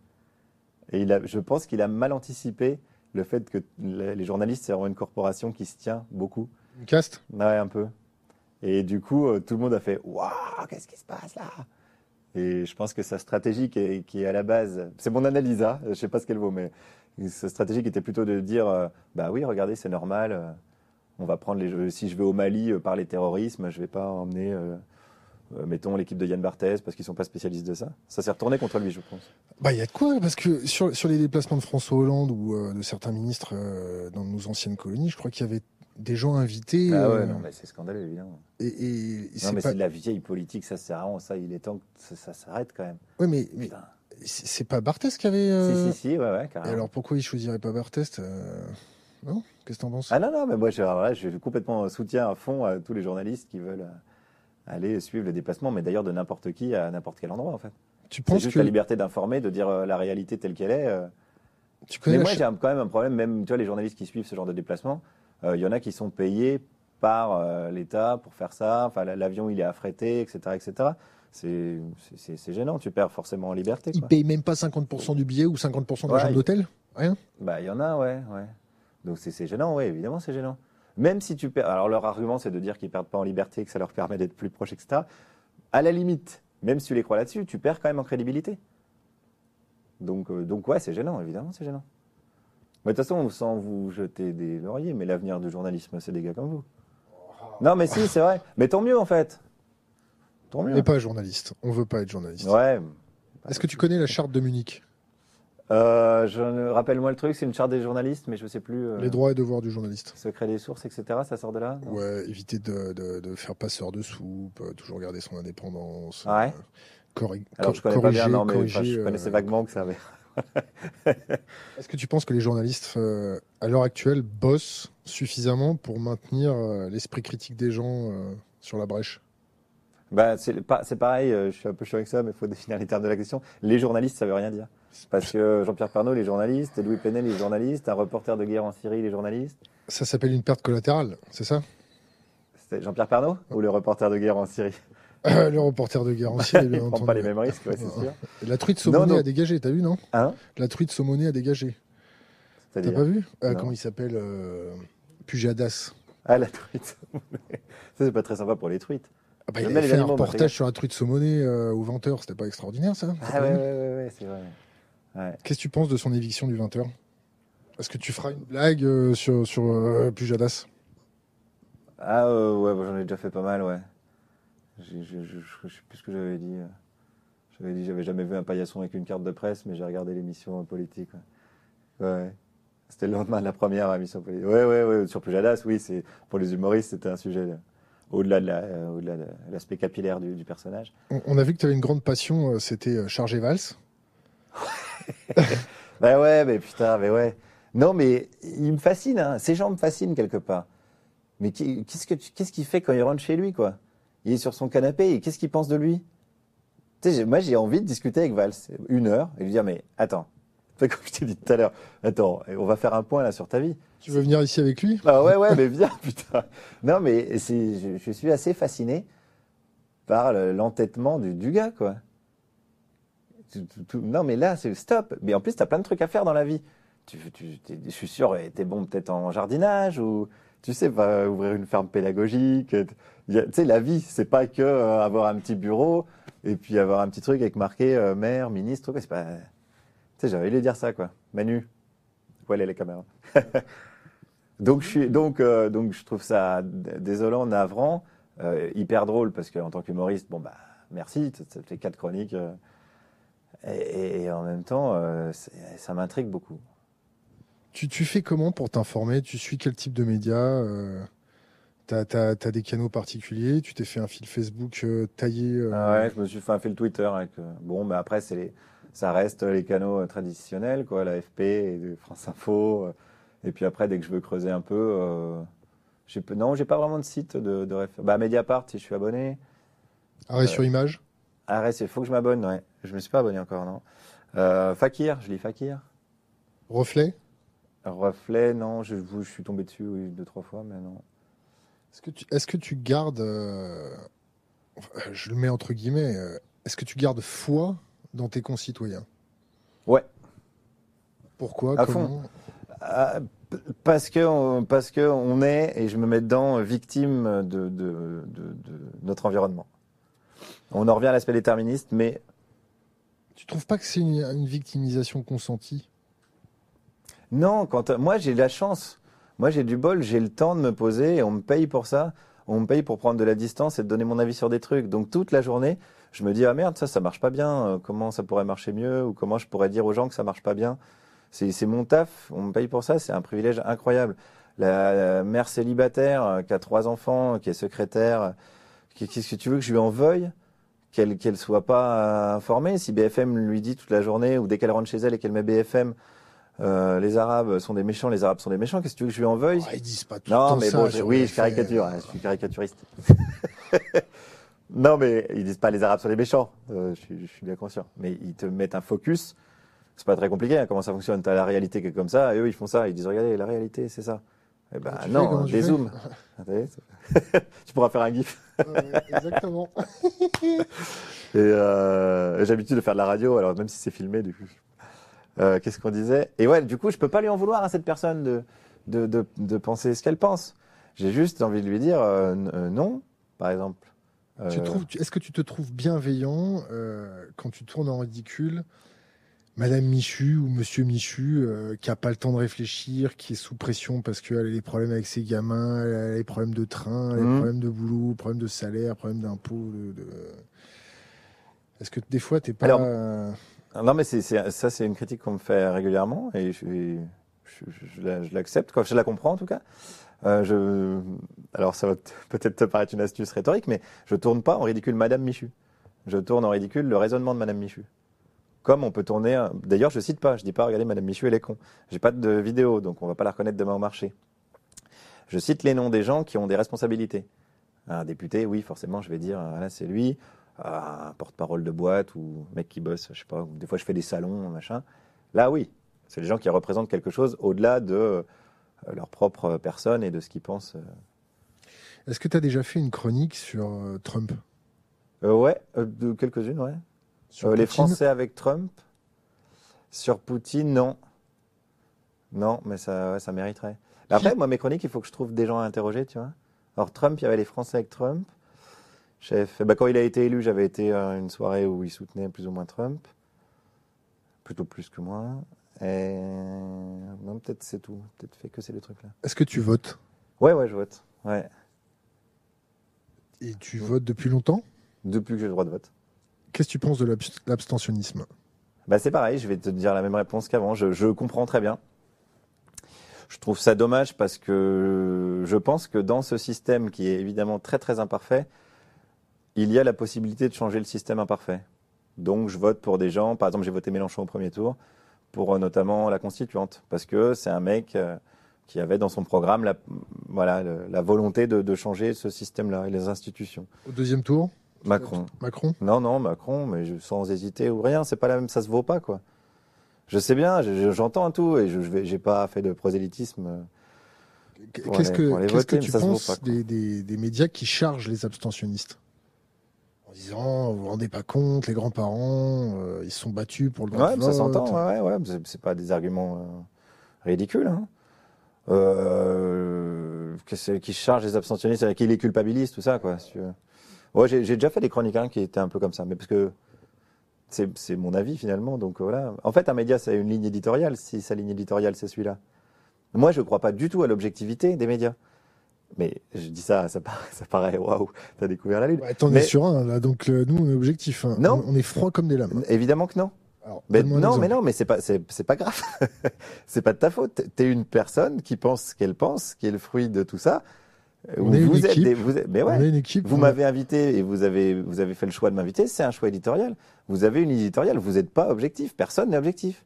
Et il a, je pense qu'il a mal anticipé le fait que les journalistes, vraiment une corporation qui se tient beaucoup Une caste Ouais, un peu. Et du coup, euh, tout le monde a fait Waouh, qu'est-ce qui se passe là? Et je pense que sa stratégie qui est, qui est à la base, c'est mon analyse, hein, je sais pas ce qu'elle vaut, mais sa stratégie qui était plutôt de dire euh, Bah oui, regardez, c'est normal, euh, on va prendre les. Si je vais au Mali par les terrorismes, je vais pas emmener. euh, mettons l'équipe de Yann Barthès parce qu'ils sont pas spécialistes de ça. Ça s'est retourné contre lui, je pense. Bah, il y a de quoi, parce que sur, sur les déplacements de François Hollande ou euh, de certains ministres euh, dans nos anciennes colonies, je crois qu'il y avait des gens invités. Ah ouais, euh, non, mais c'est scandaleux, évidemment. et, et Non, mais pas... c'est de la vieille politique, ça sert à. Ça, il est temps que ça, ça s'arrête quand même. Ouais, mais, mais c'est pas Barthès qui avait. euh, Si, si, si, ouais, ouais, Et carrément. alors pourquoi il choisirait pas Barthès euh, Non? Qu'est-ce que t'en penses? Ah non, non, mais moi, je, là, je complètement soutien à fond à tous les journalistes qui veulent euh, aller suivre le déplacement, mais d'ailleurs de n'importe qui à n'importe quel endroit, en fait. Tu C'est penses juste que la liberté d'informer, de dire euh, la réalité telle qu'elle est. euh. tu Mais moi, j'ai quand même un problème, même, tu vois, les journalistes qui suivent ce genre de déplacement, euh, il y en a qui sont payés par euh, l'État pour faire ça. Enfin, la- l'avion, il est affrété, etc., etc. C'est gênant, tu perds forcément en liberté. Ils Quoi. payent même pas 50% du billet ou 50% de la Ouais, chambre il- d'hôtel? Rien? Bah, il y en a, ouais, ouais. Donc c'est gênant, ouais, évidemment, c'est gênant. Même si tu perds. Alors leur argument, c'est de dire qu'ils perdent pas en liberté, que ça leur permet d'être plus proches, etc. À la limite, même si tu les crois là-dessus, tu perds quand même en crédibilité. Donc, euh, donc ouais, c'est gênant, évidemment, c'est gênant. Mais de toute façon, sans vous jeter des lauriers, mais l'avenir du journalisme, c'est des gars comme vous. Non, mais si, c'est vrai. Mais tant mieux, en fait. Tant On mieux. n'est pas journaliste. On veut pas être journaliste. Ouais. Est-ce que tu connais la charte de Munich? Euh, je ne- Rappelle-moi le truc, c'est une charte des journalistes, mais je sais plus. euh, Les droits et devoirs du journaliste. Secret des sources, etc. Ça sort de là Ouais, éviter de, de, de faire passeur de soupe, euh, toujours garder son indépendance. Ah ouais? euh, Alors je connais pas bien, non, mais enfin, je connaissais vaguement que ça avait. Est-ce que tu penses que les journalistes, euh, à l'heure actuelle, bossent suffisamment pour maintenir euh, l'esprit critique des gens euh, sur la brèche? Bah, c'est pas, c'est pareil, euh, je suis un peu chiant avec ça, mais il faut définir les termes de la question. Les journalistes, ça veut rien dire. Parce que Jean-Pierre Pernaud, les journalistes, Louis Plenel, les journalistes, un reporter de guerre en Syrie, les journalistes. Ça s'appelle une perte collatérale, c'est ça? C'était Jean-Pierre Pernaud ou le reporter de guerre en Syrie? Le reporter de guerre en Syrie, bien Il prend pas les mêmes risques, ouais, c'est sûr. La truite saumonée non. a dégagé, t'as vu, non? Hein? La truite saumonée a dégagé. T'as pas vu? Euh. Comment il s'appelle euh, Pujadas. Ah, la truite. ça, c'est pas très sympa pour les truites. Ah bah, il avait fait un reportage sur la truite saumonée euh, au 20h, c'était pas extraordinaire ça? Ah, ouais, ouais, ouais, c'est vrai. Ouais. Qu'est-ce que tu penses de son éviction du 20h Est-ce que tu feras une blague euh, sur, sur euh, Pujadas Ah, euh, ouais, bah, j'en ai déjà fait pas mal, ouais. Je, je, je, je sais plus ce que j'avais dit. J'avais dit, j'avais jamais vu un paillasson avec une carte de presse, mais j'ai regardé l'émission politique. Ouais. Ouais. C'était le lendemain de la première émission politique. Ouais, ouais, ouais. Sur Pujadas, oui, c'est pour les humoristes, c'était un sujet là, au-delà de la, euh, au-delà de l'aspect capillaire du, du personnage. on, on a vu que tu avais une grande passion, euh, c'était euh, Chargé Valls. Bah ouais, mais putain, mais ouais. Non, mais il me fascine, hein. Ces gens me fascinent quelque part. Mais qu'est-ce que qu'est-ce qu'il fait quand il rentre chez lui, quoi? Il est sur son canapé et qu'est-ce qu'il pense de lui? Tu sais, j'ai- moi j'ai envie de discuter avec Valls une heure et lui dire mais attends, comme je t'ai dit tout à l'heure, attends, on va faire un point là sur ta vie. Tu veux venir ici avec lui? Ah ouais ouais, mais viens putain. Non mais je, je suis assez fasciné par le- l'entêtement du, du gars quoi. Tout- tout- tout- non mais là c'est stop. Mais en plus t'as plein de trucs à faire dans la vie. Tu, tu, t'es- je suis sûr, t'es bon peut-être en jardinage ou tu sais, ouvrir une ferme pédagogique. Tu sais, la vie, c'est pas que euh, avoir un petit bureau et puis avoir un petit truc avec marqué euh, maire, ministre. C'est pas. Tu sais, j'avais lui dire ça, quoi. Manu, voilà les caméras. donc je suis, donc, euh, donc je trouve ça désolant, navrant, hyper drôle parce qu'en tant qu'humoriste, bon bah merci, ça fait quatre chroniques. et, en même temps, ça m'intrigue beaucoup. Tu, tu fais comment pour t'informer? Tu suis quel type de médias euh, T'as as, des canaux particuliers? Tu t'es fait un fil Facebook euh, taillé euh, Ah ouais, je me suis fait un fait le Twitter avec. bon, mais après, les, ça reste les canaux traditionnels, quoi, la FP et de France Info. et puis après, dès que je veux creuser un peu, non, j'ai pas vraiment de site de, de référence. Bah, Mediapart, si je suis abonné. Arrêt sur image? Arrête, il faut que je m'abonne, ouais. Je me suis pas abonné encore, non. Euh, Fakir, je lis Fakir. Reflet? Reflet, non, je, je suis tombé dessus, oui, deux, trois fois, mais non. Est-ce que tu, est-ce que tu gardes, euh, je le mets entre guillemets, euh, est-ce que tu gardes foi dans tes concitoyens? Ouais. Pourquoi? À Ah, Parce que, on, parce que on est, et je me mets dedans, victime de, de, de, de notre environnement. On en revient à l'aspect déterministe, mais Tu trouves pas que c'est une, une victimisation consentie? Non, quand moi j'ai de la chance. Moi j'ai du bol, j'ai le temps de me poser et on me paye pour ça. On me paye pour prendre de la distance et de donner mon avis sur des trucs. Donc toute la journée, je me dis ah merde ça ça marche pas bien. Euh, Comment ça pourrait marcher mieux ou comment je pourrais dire aux gens que ça marche pas bien? C'est mon taf. On me paye pour ça. C'est un privilège incroyable. La, mère célibataire euh, qui a trois enfants, qui est secrétaire, euh, qu'est-ce que tu veux que je lui en veuille qu'elle qu'elle soit pas euh, informée. Si BFM lui dit toute la journée ou dès qu'elle rentre chez elle et qu'elle met BFM, euh, les Arabes sont des méchants, les Arabes sont des méchants. Qu'est-ce que tu veux que je lui en veuille Oh, Ils disent pas tout Non, le temps mais ça bon, je- oui, je caricature, hein, je suis caricaturiste. non, mais ils disent pas les Arabes sont des méchants. euh, je, suis, je suis bien conscient. Mais ils te mettent un focus. C'est pas très compliqué. hein, comment ça fonctionne? T'as la réalité qui est comme ça, et eux ils font ça. Ils disent regardez, la réalité c'est ça. Eh ben tu non, tu des zooms. Tu pourras faire un gif. Ouais, exactement. Et euh, j'ai l'habitude de faire de la radio, alors même si c'est filmé, du coup. Euh, Qu'est-ce qu'on disait? Et ouais, du coup, je peux pas lui en vouloir à cette personne de, de, de, de penser ce qu'elle pense. J'ai juste envie de lui dire euh, euh, non, par exemple. Tu trouves- Est-ce que tu te trouves bienveillant quand tu tournes en ridicule? Madame Michu ou Monsieur Michu, euh, qui a pas le temps de réfléchir, qui est sous pression parce qu'elle a des problèmes avec ses gamins, elle a des problèmes de train, elle a des Mhm. problèmes de boulot, problèmes de salaire, problèmes d'impôts. De, Est-ce que des fois t'es pas Alors, Non, mais ça, c'est une critique qu'on me fait régulièrement et je, l'accepte. Je la comprends en tout cas. Euh, alors, ça va peut-être te paraître une astuce rhétorique, mais je tourne pas en ridicule Madame Michu. Je tourne en ridicule le raisonnement de Madame Michu. Comme on peut tourner. D'ailleurs, je cite pas. Je dis pas, regardez, Madame Michu, elle est con. J'ai pas de vidéo, donc on va pas la reconnaître demain au marché. Je cite les noms des gens qui ont des responsabilités. Un député, oui, forcément, je vais dire, ah, là, c'est lui. Un porte-parole de boîte ou un mec qui bosse, je sais pas. Des fois, je fais des salons, machin. Là, oui, c'est les gens qui représentent quelque chose au-delà de euh, leur propre personne et de ce qu'ils pensent. euh. Est-ce que tu as déjà fait une chronique sur euh, Trump? Euh, ouais, euh, quelques-unes, ouais. sur les Français avec Trump? Sur Poutine, non. Non, mais ça, ouais, ça mériterait. Mais après, moi, mes chroniques, il faut que je trouve des gens à interroger, tu vois. Alors, Trump, il y avait les Français avec Trump. J'ai fait- bah, quand il a été élu, j'avais été à une soirée où il soutenait plus ou moins Trump. Plutôt plus que moi. Et... Non, peut-être c'est tout. Peut-être fait que c'est le truc là. Est-ce que tu votes? Ouais, ouais, je vote. Ouais. Et tu votes depuis longtemps? Depuis que j'ai le droit de vote. Qu'est-ce que tu penses de l'abs- l'abstentionnisme? Bah, c'est pareil, je vais te dire la même réponse qu'avant. Je, je comprends très bien. Je trouve ça dommage parce que je pense que dans ce système qui est évidemment très très imparfait, il y a la possibilité de changer le système imparfait. Donc je vote pour des gens, par exemple j'ai voté Mélenchon au premier tour, pour euh, notamment la constituante, parce que c'est un mec euh, qui avait dans son programme la, voilà, la volonté de, de changer ce système-là et les institutions. Au deuxième tour Macron. Macron? Non, non, Macron, mais je- sans hésiter ou rien, c'est pas la même, ça se vaut pas, quoi. Je sais bien, je- je- j'entends tout et je j'ai pas fait de prosélytisme. euh, Qu'est-ce que, que tu penses pas, des, des- des médias qui chargent les abstentionnistes? En disant, vous vous rendez pas compte, les grands-parents, euh, ils se sont battus pour le droit Ouais, de ça s'entend, ouais, ouais, ouais, c'est- pas des arguments euh, ridicules. Hein. Euh, qui charge les abstentionnistes, qui les culpabilise, tout ça, quoi. si tu veux. Ouais, j'ai déjà fait des chroniques hein, qui étaient un peu comme ça, mais parce que c'est mon avis finalement, donc voilà. En fait, un média, c'est une ligne éditoriale. Si sa ligne éditoriale, c'est celui-là. Moi, je ne crois pas du tout à l'objectivité des médias. Mais je dis ça, ça paraît, ça paraît waouh, t'as découvert la lune. Ouais, T'en es sur un, là, donc euh, nous, on est objectif. hein. Non. On, on est froid comme des lames. Évidemment que non. Alors, Mais non, mais non, mais c'est pas, c'est, pas grave. c'est pas de ta faute. T'es une personne qui pense ce qu'elle pense, qui est le fruit de tout ça. On est vous êtes équipe. des- vous êtes- mais On ouais. est une équipe. Vous m'avez invité et vous avez, vous avez fait le choix de m'inviter. C'est un choix éditorial. Vous avez une éditoriale. Vous n'êtes pas objectif. Personne n'est objectif.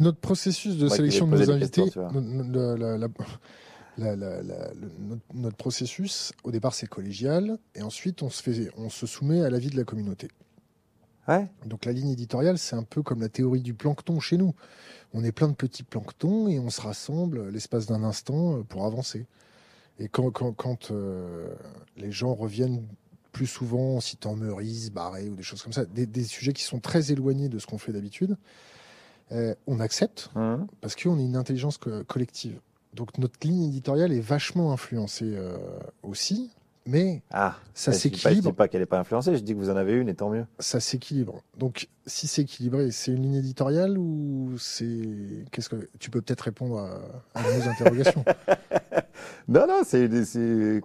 Notre processus de sélection de nos invités, la- la- la- la- la- la- le- notre, notre processus, au départ, c'est collégial, et ensuite, on se, fait, on se soumet à l'avis de la communauté. Ouais. Donc la ligne éditoriale, c'est un peu comme la théorie du plancton chez nous. On est plein de petits planctons et on se rassemble l'espace d'un instant euh, pour avancer. Et quand, quand, quand euh, les gens reviennent plus souvent en citant Meurice, Barré ou des choses comme ça, des, des sujets qui sont très éloignés de ce qu'on fait d'habitude, Euh, on accepte Hum. parce qu'on est une intelligence co- collective. Donc notre ligne éditoriale est vachement influencée euh, aussi, mais Ah, ça pas- Je s'équilibre. dis pas qu'elle n'est pas influencée, je dis que vous en avez une et tant mieux. Ça s'équilibre. Donc si c'est équilibré, c'est une ligne éditoriale ou c'est qu'est-ce que tu peux peut-être répondre à, à nos interrogations. Non, non, c'est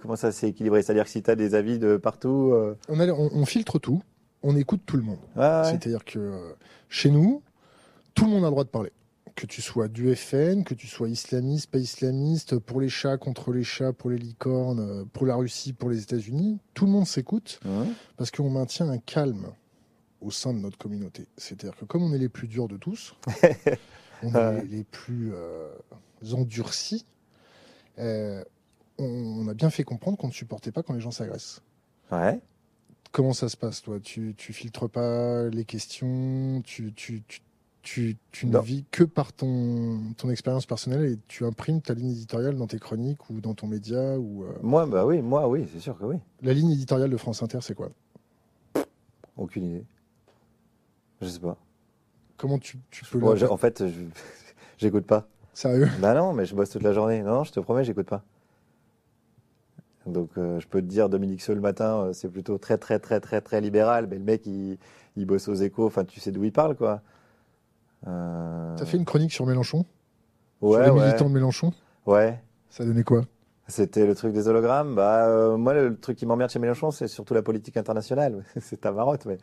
comment ça c'est équilibré C'est-à-dire que si tu as des avis de partout. euh, On, a- on- on filtre tout, on écoute tout le monde. ouais. C'est-à-dire que euh, chez nous, tout le monde a le droit de parler. Que tu sois du FN, que tu sois islamiste, pas islamiste, pour les chats, contre les chats, pour les licornes, euh, pour la Russie, pour les États-Unis, tout le monde s'écoute parce qu'on maintient un calme au sein de notre communauté. C'est-à-dire que comme on est les plus durs de tous, on est les, les plus euh, endurcis, euh, on, on a bien fait comprendre qu'on ne supportait pas quand les gens s'agressent. Ouais. Comment ça se passe, toi? Tu, tu filtres pas les questions, tu, tu, tu, tu, tu ne vis que par ton, ton expérience personnelle et tu imprimes ta ligne éditoriale dans tes chroniques ou dans ton média. ou euh, Moi, bah oui, moi, oui, c'est sûr que oui. La ligne éditoriale de France Inter, c'est quoi? Aucune idée. Je sais pas. Comment tu, tu peux Moi, je- en fait, j'écoute pas. Sérieux? Bah non, mais je bosse toute la journée. Non, non, je te promets, j'écoute pas. Donc, euh, je peux te dire, Dominique Seul le matin, euh, c'est plutôt très, très, très, très, très libéral. Mais le mec, il, il bosse aux échos. Enfin, tu sais d'où il parle, quoi. Euh... T'as fait une chronique sur Mélenchon Sur Ouais, les ouais. militants de Mélenchon Ouais. Ça donnait quoi C'était le truc des hologrammes. Bah, euh, moi, le truc qui m'emmerde chez Mélenchon, c'est surtout la politique internationale. c'est ta marotte, mais.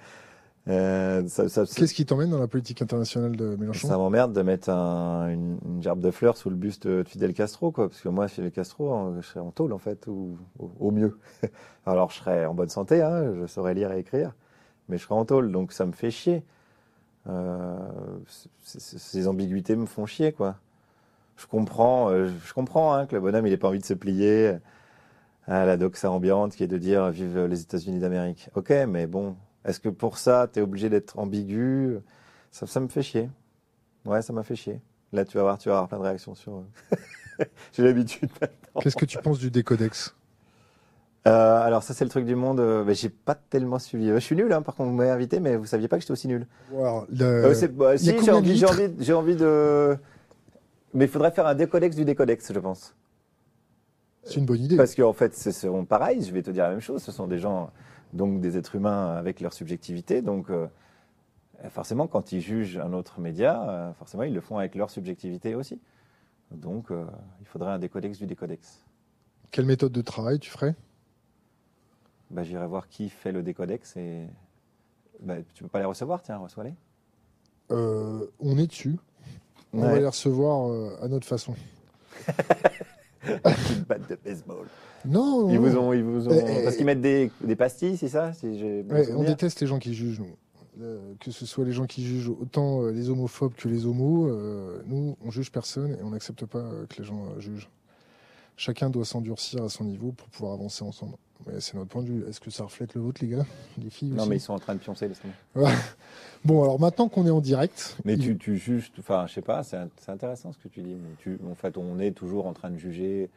Euh, ça, Qu'est-ce qui t'emmène dans la politique internationale de Mélenchon ça m'emmerde de mettre un- une, une gerbe de fleurs sous le buste de Fidel Castro, quoi. Parce que moi, Fidel Castro, je serais en tôle, en fait, ou au, au mieux. Alors, je serais en bonne santé, hein, je saurais lire et écrire, mais je serais en tôle, donc ça me fait chier. Euh, ces ambiguïtés me font chier, quoi. Je comprends, euh, je comprends hein, que le bonhomme, il n'ait pas envie de se plier à la doxa ambiante qui est de dire vive les États-Unis d'Amérique. Ok, mais bon, est-ce que pour ça, tu es obligé d'être ambigu? Ça, me fait chier. Ouais, ça m'a fait chier. Là, tu vas voir, tu vas avoir plein de réactions sur. euh, J'ai l'habitude. Qu'est-ce que tu penses du décodex? Euh, alors, ça, c'est le truc du monde. euh, mais j'ai pas tellement suivi. Euh, Je suis nul, hein, par contre, vous m'avez invité, mais vous saviez pas que j'étais aussi nul. Le- Euh, bah, si, j'ai envie, j'ai litres envie, j'ai envie de. Mais il faudrait faire un décodex du décodex, je pense. C'est une bonne idée. Parce qu'en fait, ce sont pareil, je vais te dire la même chose. Ce sont des gens, donc des êtres humains avec leur subjectivité. Donc, euh, forcément, quand ils jugent un autre média, forcément, ils le font avec leur subjectivité aussi. Donc, il faudrait un décodex du décodex. Quelle méthode de travail tu ferais? Bah, J'irai voir qui fait le décodex et. Bah, tu peux pas les recevoir, tiens, reçois-les. Euh, On est dessus. On va les recevoir euh, à notre façon. Une batte de baseball. Non, Ils non, vous ont. Ils vous ont... Eh, eh, Parce qu'ils mettent des, des pastilles, c'est ça si Ouais, on déteste les gens qui jugent, nous. Euh, que ce soit les gens qui jugent autant les homophobes que les homos, nous, on juge personne et on n'accepte pas que les gens jugent. Chacun doit s'endurcir à son niveau pour pouvoir avancer ensemble. Mais c'est notre point de vue. Est-ce que ça reflète le vôtre, les gars? Les filles Non, aussi? mais ils sont en train de pioncer, laisse-moi. Bon, alors maintenant qu'on est en direct, Mais il- tu, tu juges, enfin, je sais pas, c'est intéressant ce que tu dis. Mais tu, en fait, on est toujours en train de juger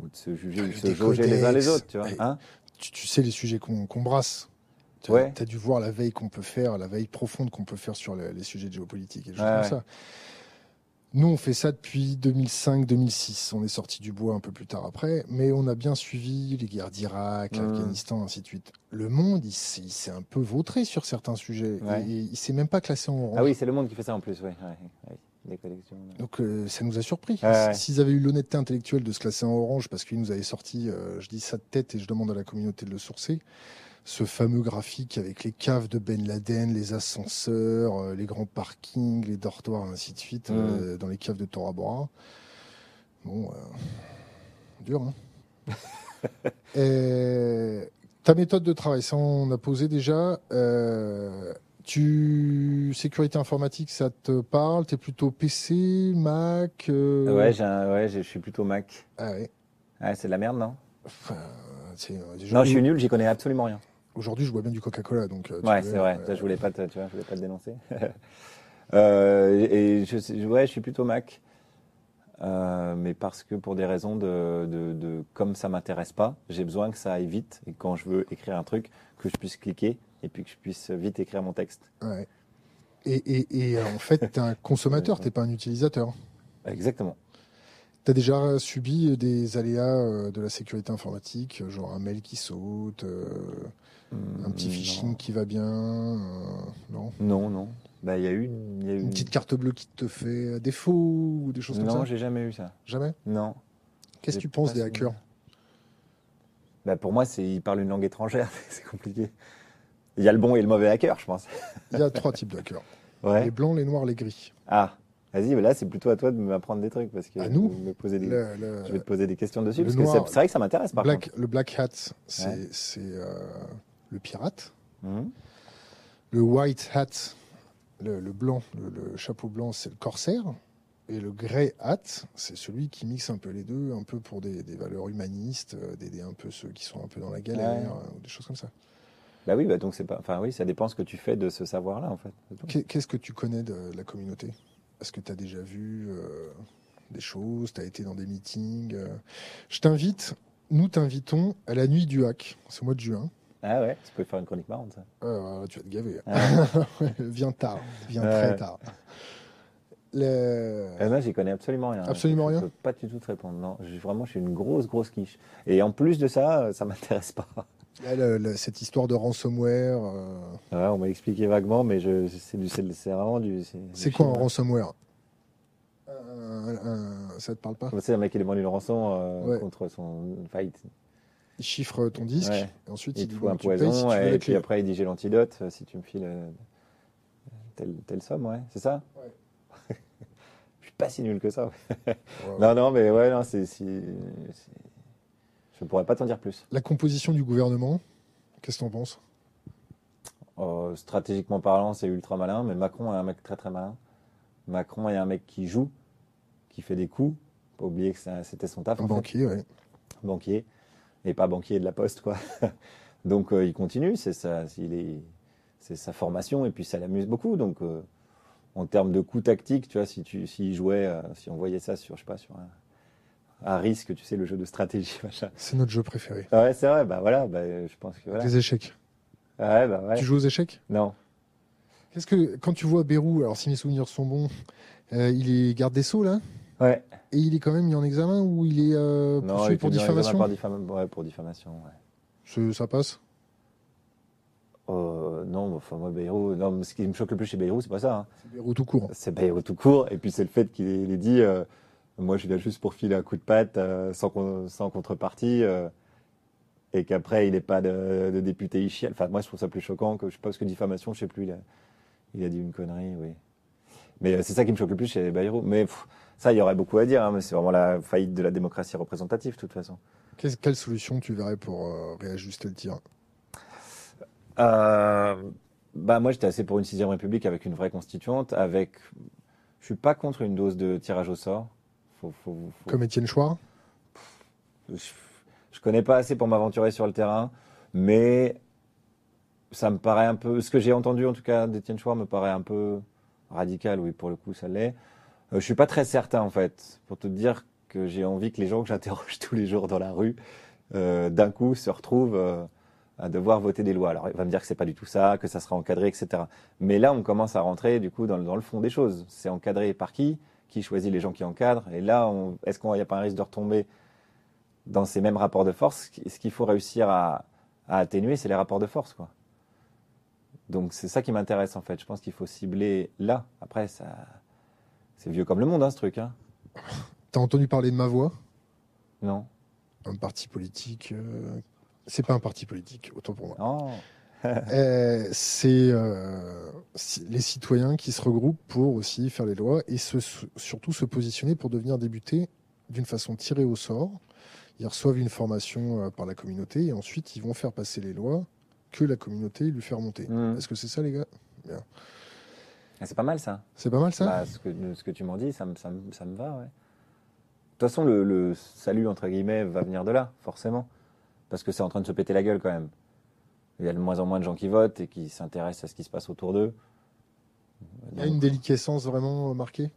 ou de se juger ou de se jauger les uns les autres, tu vois. Ouais. Hein? tu, tu sais les sujets qu'on brasse. Tu Ouais. as dû voir la veille qu'on peut faire, la veille profonde qu'on peut faire sur les, les sujets de géopolitique et des choses Ouais, comme ouais. ça. Nous, on fait ça depuis 2005-2006. On est sorti du bois un peu plus tard après, mais on a bien suivi les guerres d'Irak, Mhm. l'Afghanistan, ainsi de suite. Le monde, il s'est il s'est un peu vautré sur certains sujets. Ouais. Et, il s'est même pas classé en orange. Ah oui, c'est le monde qui fait ça en plus, oui. Ouais, ouais, les collections. Donc euh, ça nous a surpris. S'ils avaient eu l'honnêteté intellectuelle de se classer en orange, parce qu'ils nous avaient sorti, euh, je dis ça de tête et je demande à la communauté de le sourcer, ce fameux graphique avec les caves de Ben Laden, les ascenseurs, euh, les grands parkings, les dortoirs, ainsi de suite, Mm. euh, dans les caves de Tora Bora. Bon, euh, dur, hein Et Ta méthode de travail, ça on a posé déjà. Euh, tu sécurité informatique, ça te parle? T'es plutôt PC, Mac euh, Ouais, un- ouais, je suis plutôt Mac. Ah ouais. Ouais, c'est de la merde, non? Enfin, Non, je suis nul, j'y connais absolument rien. Aujourd'hui, je bois bien du Coca-Cola, donc. euh, tu Ouais, c'est vrai. euh, Ça, je voulais pas te, tu vois, je voulais pas te dénoncer. Euh, et je, ouais, je suis plutôt Mac. Euh, mais parce que pour des raisons de, de, de- comme ça m'intéresse pas, j'ai besoin que ça aille vite et quand je veux écrire un truc, que je puisse cliquer et puis que je puisse vite écrire mon texte. ouais. Et, et, et en fait, tu es un consommateur, tu pas un utilisateur. Exactement. Tu as déjà subi des aléas euh, de la sécurité informatique, genre un mail qui saute, euh, un petit Hmm, phishing non. qui va bien, euh, non? Non, non. Bah, il y a eu y a eu Une petite carte bleue qui te fait défaut ou des choses comme Non, ça? j'ai jamais eu ça. Jamais? Non. Qu'est-ce que tu penses des hackers? Bah, pour moi, ils parlent une langue étrangère. c'est compliqué. Il y a le bon et le mauvais hacker, je pense. Il y a trois types de hackers. Ouais. Les blancs, les noirs, les gris. Ah, vas-y, mais là, c'est plutôt à toi de m'apprendre des trucs parce que À je nous vais me poser des, Le, le- je vais te poser des questions dessus parce que noir- c'est c'est vrai que ça m'intéresse par black, le black hat, c'est Ouais. euh, le pirate. contre. Mhm. Le white hat, le, le blanc, le, chapeau blanc, c'est le corsaire. Et le grey hat, c'est celui qui mixe un peu les deux, un peu pour des, des valeurs humanistes, euh, d'aider un peu ceux qui sont un peu dans la galère, Ouais. euh, ou des choses comme ça. Bah oui, bah donc c'est pas. Enfin oui, ça dépend ce que tu fais de ce savoir-là en fait. Qu'est-ce que tu connais de la communauté? Est-ce que tu as déjà vu euh, des choses? Tu as été dans des meetings euh? Je t'invite, nous t'invitons à la nuit du hack, ce mois de juin. Ah ouais, tu peux faire une chronique marrante ça. Euh, tu vas te gaver. Ah. viens tard, viens très tard. Le- Euh, moi, j'y connais absolument rien. Absolument je, rien Je peux pas du tout te répondre. Non, vraiment, je suis une grosse, grosse quiche. Et en plus de ça, euh, ça m'intéresse pas. Le- le- cette histoire de ransomware. euh, Ouais, on m'a expliqué vaguement, mais je, c'est du, c'est c'est vraiment du. C'est quoi un ransomware? Un- un- Ça te parle pas? C'est un mec qui demande une rançon euh, Ouais. contre son fight. Il chiffre ton disque, Ouais. et ensuite Il il te fout un si poison et puis après il dit j'ai l'antidote si tu me files telle, telle somme, ouais, c'est ça? Suis pas si nul que ça. Ouais. Non, non, mais ouais, non, c'est. c'est- c'est- Je pourrais pas t'en dire plus. La composition du gouvernement, qu'est-ce que t'en penses? Euh, stratégiquement parlant, c'est ultra malin, mais Macron est un mec très très malin. Macron est un mec qui joue, qui fait des coups. Pas oublier que ça- c'était son taf. Un en banquier, ouais. banquier et pas banquier de la poste quoi. donc euh, il continue, c'est il est, c'est sa formation et puis ça l'amuse beaucoup. Donc euh, en termes de coups tactiques, tu vois, si tu, s'il jouait, euh, si on voyait ça sur, je sais pas, sur un, un risque, tu sais, le jeu de stratégie, machin. C'est notre jeu préféré. Ah Ouais, c'est vrai. Bah voilà, bah, je pense que voilà. Les échecs. Ouais, bah ouais. Tu joues aux échecs? Non. Qu'est-ce que quand tu vois Bérou, alors si mes souvenirs sont bons, euh, il est garde des sceaux là, Ouais. et il est quand même mis en examen ou il est euh, poursuivi pour diffamation? Par diffama- ouais, pour diffamation. Ouais. Ça passe? Euh, non, enfin moi Bayrou, non, ce qui me choque le plus chez Bayrou, c'est pas ça. hein. C'est Bérou tout court. C'est Bayrou tout court, et puis c'est le fait qu'il ait, dit euh, Moi, je viens juste pour filer un coup de patte euh, sans, con- sans contrepartie, euh, et qu'après, il n'est pas de, de député ichiel. Enfin, moi, je trouve ça plus choquant que je pense que diffamation, je sais plus, il a, il a dit une connerie, oui. Mais c'est ça qui me choque le plus chez Bayrou. Mais pff, ça, il y aurait beaucoup à dire, hein, mais c'est vraiment la faillite de la démocratie représentative, de toute façon. Quelle solution tu verrais pour réajuster le tir? Bah moi j'étais assez pour une sixième république avec une vraie constituante, avec je suis pas contre une dose de tirage au sort. Faut, faut, faut- Comme Étienne Chouard? Je, je connais pas assez pour m'aventurer sur le terrain, mais ça me paraît un peu. Ce que j'ai entendu en tout cas d'Étienne Chouard me paraît un peu radical. Oui, pour le coup ça l'est. Euh, je suis pas très certain en fait, pour te dire que j'ai envie que les gens que j'interroge tous les jours dans la rue, euh, d'un coup se retrouvent. euh, à devoir voter des lois. Alors, il va me dire que c'est pas du tout ça, que ça sera encadré, etc. Mais là, on commence à rentrer du coup dans, le- dans le fond des choses. C'est encadré par qui? Qui choisit les gens qui encadrent? Et là, est-ce qu'il n'y a pas un risque de retomber dans ces mêmes rapports de force? Ce qui- Ce qu'il faut réussir à, à atténuer, c'est les rapports de force, quoi. Donc, c'est ça qui m'intéresse en fait. Je pense qu'il faut cibler là. Après, ça, c'est vieux comme le monde, hein, ce truc. Hein. T'as entendu parler de ma voix? Non, Un parti politique. euh, C'est pas un parti politique, autant pour moi. Euh, c'est euh, les citoyens qui se regroupent pour aussi faire les lois et se- surtout se positionner pour devenir députés d'une façon tirée au sort. Ils reçoivent une formation euh, par la communauté et ensuite ils vont faire passer les lois que la communauté lui fait remonter. Mhm. Est-ce que c'est ça les gars? Ah, C'est pas mal ça. C'est pas mal ça? Bah, ce, que, ce que tu m'en dis, ça me, ça, me, ça me va, ouais. De toute façon, le, le salut, entre guillemets, va venir de là, forcément. Parce que c'est en train de se péter la gueule, quand même. Il y a de moins en moins de gens qui votent et qui s'intéressent à ce qui se passe autour d'eux. Il y a une déliquescence vraiment euh, marquée?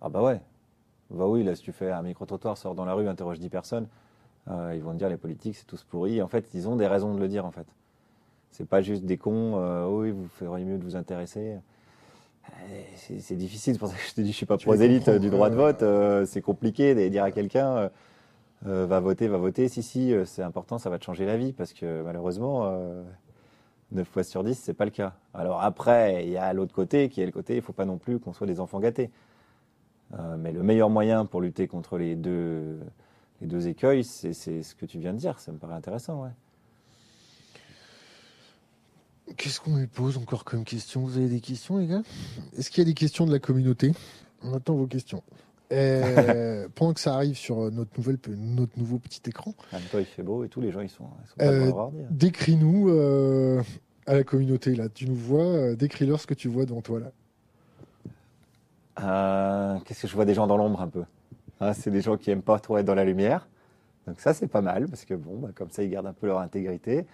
Ah bah ouais. Bah oui, là, si tu fais un micro-trottoir, sors dans la rue, interroge 10 personnes, euh, ils vont te dire les politiques, c'est tous pourris. En fait, ils ont des raisons de le dire, en fait. C'est pas juste des cons, euh, oui, vous feriez mieux de vous intéresser. c'est c'est difficile, c'est pour ça que je te dis, je suis pas comprends, du droit de euh, vote. euh, c'est compliqué de dire à quelqu'un, euh, va voter, va voter. Si, si, euh, c'est important, ça va te changer la vie, parce que malheureusement, euh, 9 fois sur 10, c'est pas le cas. Alors après, il y a l'autre côté, qui est le côté, il faut pas non plus qu'on soit des enfants gâtés. Euh, mais le meilleur moyen pour lutter contre les deux, les deux écueils, c'est c'est ce que tu viens de dire. Ça me paraît intéressant, ouais. Qu'est-ce qu'on lui pose encore comme question? Vous avez des questions, les gars? Est-ce qu'il y a des questions de la communauté? On attend vos questions. Euh, pendant que ça arrive sur notre, nouvelle, notre nouveau petit écran, En même temps, il fait beau et tous les gens, ils sont, ils sont pas Euh, hein. décris-nous euh, à la communauté. là. Tu nous vois, décris-leur ce que tu vois devant toi. là. Qu'est-ce que je vois des gens dans l'ombre un peu? Hein, C'est des gens qui aiment pas trop être dans la lumière. Donc ça, c'est pas mal parce que bon, bah, comme ça, ils gardent un peu leur intégrité.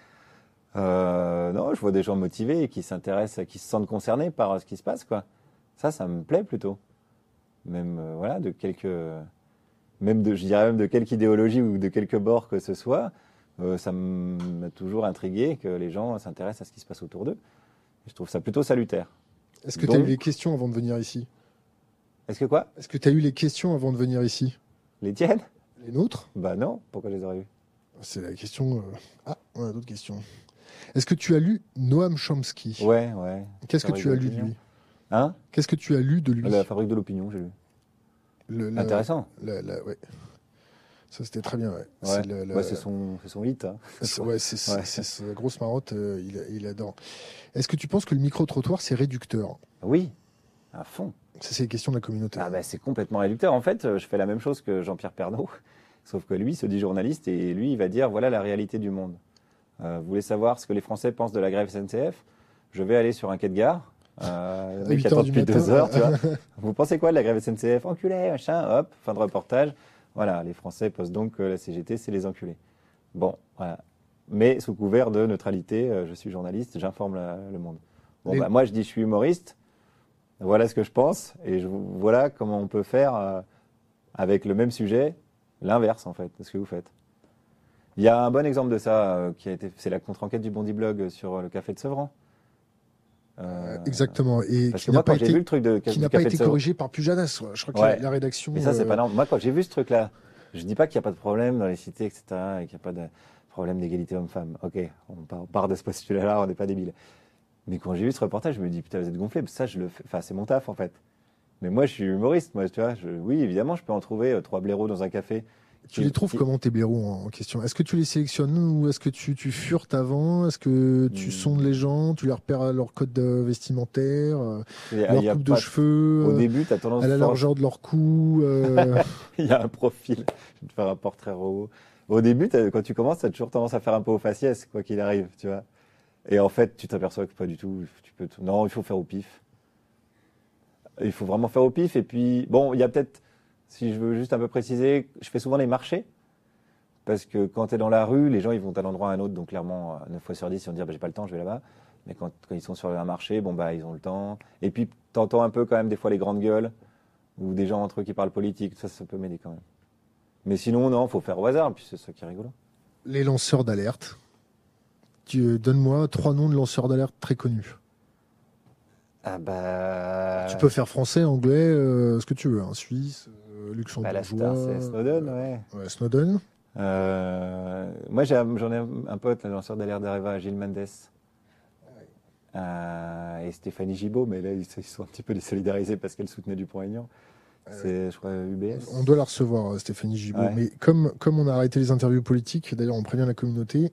Non, je vois des gens motivés et qui s'intéressent, qui se sentent concernés par ce qui se passe, quoi. Ça, ça me plaît plutôt. Même euh, voilà, de quelques, même de, je dirais même de quelque idéologie ou de quelque bord que ce soit, euh, ça m'a toujours intrigué que les gens s'intéressent à ce qui se passe autour d'eux. Je trouve ça plutôt salutaire. Est-ce que tu as eu les questions avant de venir ici? Est-ce que quoi? Est-ce que tu as eu les questions avant de venir ici? Les tiennes? Les nôtres? Bah non. Pourquoi je les aurais eues? C'est la question. euh, Ah, on a d'autres questions. Est-ce que tu as lu Noam Chomsky? Ouais, ouais. Qu'est-ce que tu as lu de lui? Hein Qu'est-ce que tu as lu de lui La fabrique de l'opinion, j'ai lu. Le- Intéressant. ouais. Ça, c'était très bien. Ouais. Ouais. C'est le- le- c'est son, c'est son hit. Hein. c'est- ouais, sa grosse marotte. euh, il, il adore. Est-ce que tu penses que le micro-trottoir, c'est réducteur Oui, à fond. Ça, c'est les questions de la communauté. Ah bah, c'est complètement réducteur. En fait, euh, je fais la même chose que Jean-Pierre Pernaut, sauf que lui se dit journaliste et lui, il va dire voilà la réalité du monde. Euh, vous voulez savoir ce que les Français pensent de la grève SNCF Je vais aller sur un quai de gare. Euh, À mec 8 qui heures attend du depuis deux heures, tu vois. Vous pensez quoi de la grève SNCF Enculé, machin, hop, fin de reportage. Voilà, les Français pensent donc que la CGT, c'est les enculés. Bon, voilà. Mais sous couvert de neutralité, euh, je suis journaliste, j'informe le monde. Bon, bah, moi, je dis je suis humoriste. Voilà ce que je pense. Et je, voilà comment on peut faire euh, avec le même sujet, l'inverse, en fait, de ce que vous faites. Il y a un bon exemple de ça, euh, qui a été, c'est la contre-enquête du Bondi Blog sur le café de Sevran. Euh, Exactement. Et Parce qui que n'a moi, pas quand j'ai vu été, le truc de, qui n'a pas été corrigé par Pujadas. Je crois que Ouais. la, la rédaction. mais ça, c'est euh, pas normal. Moi, quand j'ai vu ce truc-là, je dis pas qu'il n'y a pas de problème dans les cités, etc., et qu'il n'y a pas de problème d'égalité homme-femme. Ok, on part, on part de ce postulat-là, on n'est pas débile. Mais quand j'ai vu ce reportage, je me dis, putain, vous êtes gonflé. Ça, je le fais. Enfin, c'est mon taf, en fait. Mais moi, je suis humoriste, moi, tu vois. Je... Oui, évidemment, je peux en trouver euh, trois blaireaux dans un café. Tu les trouves comment tes blaireaux en, question? Est-ce que tu les sélectionnes ou est-ce que tu, tu furtes avant? Est-ce que tu Hmm. sondes les gens Tu les repères à leur code vestimentaire, euh, a- leur coupe de cheveux, Au euh, début, tu as tendance à la largeur de leur cou euh, il y a un profil. Je vais te faire un portrait robot. Au début, quand tu commences, tu as toujours tendance à faire un peu au faciès, quoi qu'il arrive, tu vois. Et en fait, tu t'aperçois que pas du tout. Tu peux tout- Non, il faut faire au pif. Il faut vraiment faire au pif. Et puis, bon, il y a peut-être, si je veux juste un peu préciser, je fais souvent les marchés. Parce que quand tu es dans la rue, les gens ils vont d'un endroit à un autre, donc clairement, 9 fois sur 10, ils vont dire bah, j'ai pas le temps, je vais là-bas. Mais quand, quand ils sont sur un marché, bon bah ils ont le temps. Et puis t'entends un peu quand même des fois les grandes gueules ou des gens entre eux qui parlent politique, ça, ça peut m'aider quand même. Mais sinon, non, faut faire au hasard, puis c'est ça qui est rigolo. les lanceurs d'alerte. Tu euh, donne-moi trois noms de lanceurs d'alerte très connus. Ah bah. Tu peux faire français, anglais, euh, ce que tu veux, hein, suisse, euh, Bah, luxembourgeois. la star, c'est Snowden, ouais. Ouais, Snowden. Euh, moi, j'en ai un pote, le lanceur d'alerte d'Areva, Gilles Mendes. Euh, et Stéphanie Gibault, mais là, ils, sont un petit peu désolidarisés parce qu'elle soutenait Dupont-Aignan. C'est, je crois, UBS. On doit la recevoir, euh, Stéphanie Gibault. Ouais. Mais comme, comme on a arrêté les interviews politiques, d'ailleurs, on prévient la communauté,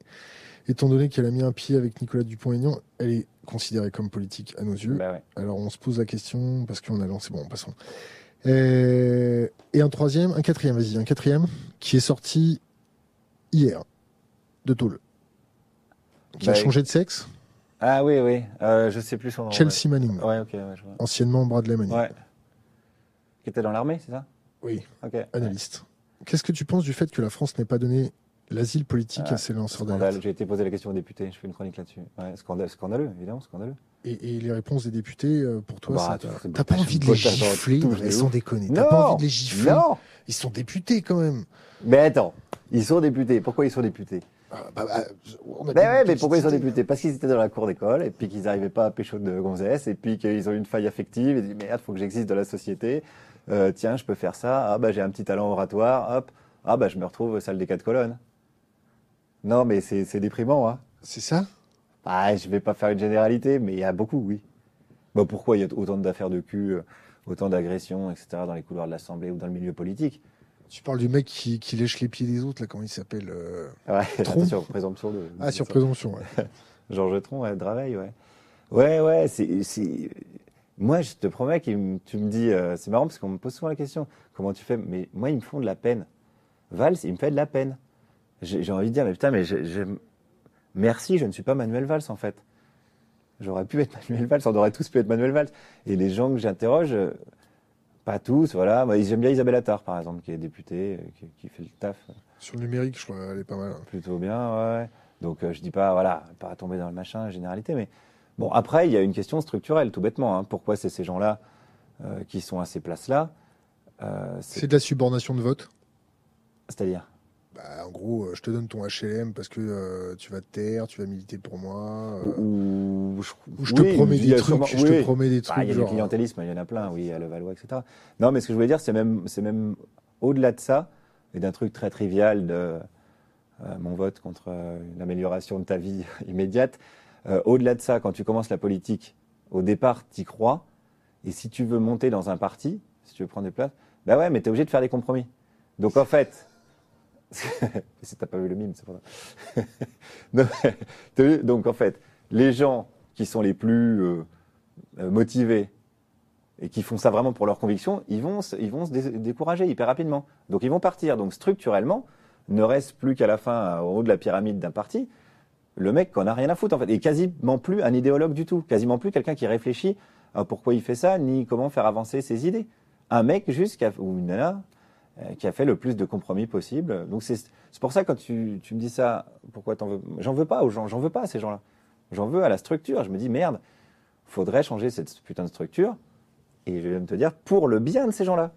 étant donné qu'elle a mis un pied avec Nicolas Dupont-Aignan, elle est considérée comme politique à nos yeux. Bah ouais. Alors on se pose la question parce qu'on a lancé. Bon, passons. Euh, Et un troisième, un quatrième, vas-y, un quatrième qui est sorti hier de Toul, qui a Bah, changé de sexe. Ah oui, oui. Euh, je sais plus son nom. Chelsea Manning, Ouais, ouais ok, ouais, je vois. anciennement Bradley Manning. Ouais. Qui était dans l'armée, c'est ça? Oui, Ok. analyste. Qu'est-ce que tu penses du fait que la France n'ait pas donné l'asile politique à lanceurs Scandale. d'alerte J'ai été posé la question aux députés, je fais une chronique là-dessus. Ouais, scandaleux, évidemment, scandaleux. et, et les réponses des députés, euh, pour toi, Bah, t'as pas envie de les gifler mais Sans déconner. T'as pas envie de les gifler Non Ils sont députés quand même. Mais attends, ils sont députés. Pourquoi ils sont députés? Ah, bah, bah, on a Mais ouais, mais pourquoi ils sont députés? Parce qu'ils étaient dans la cour d'école, et puis qu'ils n'arrivaient pas à pécho de gonzesse, et puis qu'ils ont une faille affective, et ils disent merde, faut que j'existe dans la société. Euh, tiens, je peux faire ça. Ah bah j'ai un petit talent oratoire. Hop. Ah bah je me retrouve salle des quatre colonnes. Non, mais c'est déprimant, hein. C'est ça? Ah, je vais pas faire une généralité, mais il y a beaucoup, oui. Bah pourquoi il y a autant d'affaires de cul, euh, autant d'agressions, etc. dans les couloirs de l'Assemblée ou dans le milieu politique? Tu parles du mec qui, qui lèche les pieds des autres, là, comment il s'appelle euh, Ouais, Tron. sur présomption de. Ah, sur de- présomption, ouais. Georges Tron, ouais, Draveil, ouais. Ouais, ouais, c'est. c'est- Moi, je te promets que tu me dis. euh, c'est marrant parce qu'on me pose souvent la question comment tu fais? Mais moi, ils me font de la peine. Valls, il me fait de la peine. J'ai j'ai envie de dire mais putain, mais je- merci, je ne suis pas Manuel Valls, en fait. J'aurais pu être Manuel Valls, on aurait tous pu être Manuel Valls. Et les gens que j'interroge, euh, pas tous, voilà. Moi, J'aime bien Isabelle Attard, par exemple, qui est députée, euh, qui, qui fait le taf Sur le numérique, je crois, elle est pas mal. plutôt bien, ouais. Donc euh, je dis pas, voilà, pas tomber dans le machin, la généralité, mais bon, après, il y a une question structurelle, tout bêtement. hein. Pourquoi c'est ces gens-là euh, qui sont à ces places-là Euh, C'est de la subordination de vote? C'est-à-dire? Bah, En gros, euh, je te donne ton HLM parce que euh, tu vas te taire, tu vas militer pour moi. euh, Ou, je, ou je te promets des trucs, sûrement- je te oui. promets des Bah, trucs il y a du genre. clientélisme, il y en a plein, oui, à Levallois, etc. Non, mais ce que je voulais dire, c'est même, c'est même au-delà de ça, et d'un truc très trivial de euh, mon vote contre euh, une amélioration de ta vie immédiate. Au-delà de ça, quand tu commences la politique, au départ, tu y crois, et si tu veux monter dans un parti, si tu veux prendre des places, bah ouais, mais tu es obligé de faire des compromis. Donc en fait, si t'as pas vu le mime, c'est pour ça. Donc en fait, les gens qui sont les plus euh, euh, motivés et qui font ça vraiment pour leur conviction, ils vont, ils vont se dé- décourager hyper rapidement. Donc ils vont partir. Donc structurellement, ne reste plus qu'à la fin, au haut de la pyramide d'un parti, le mec qu'on a rien à foutre en fait, et quasiment plus un idéologue du tout, quasiment plus quelqu'un qui réfléchit à pourquoi il fait ça, ni comment faire avancer ses idées. Un mec juste ou une euh, qui a fait le plus de compromis possible. Donc c'est pour ça quand tu, tu me dis ça, pourquoi t'en veux? J'en veux pas aux gens, j'en veux pas à ces gens-là. J'en veux à la structure. Je me dis merde, faudrait changer cette putain de structure. Et je de te dire pour le bien de ces gens-là.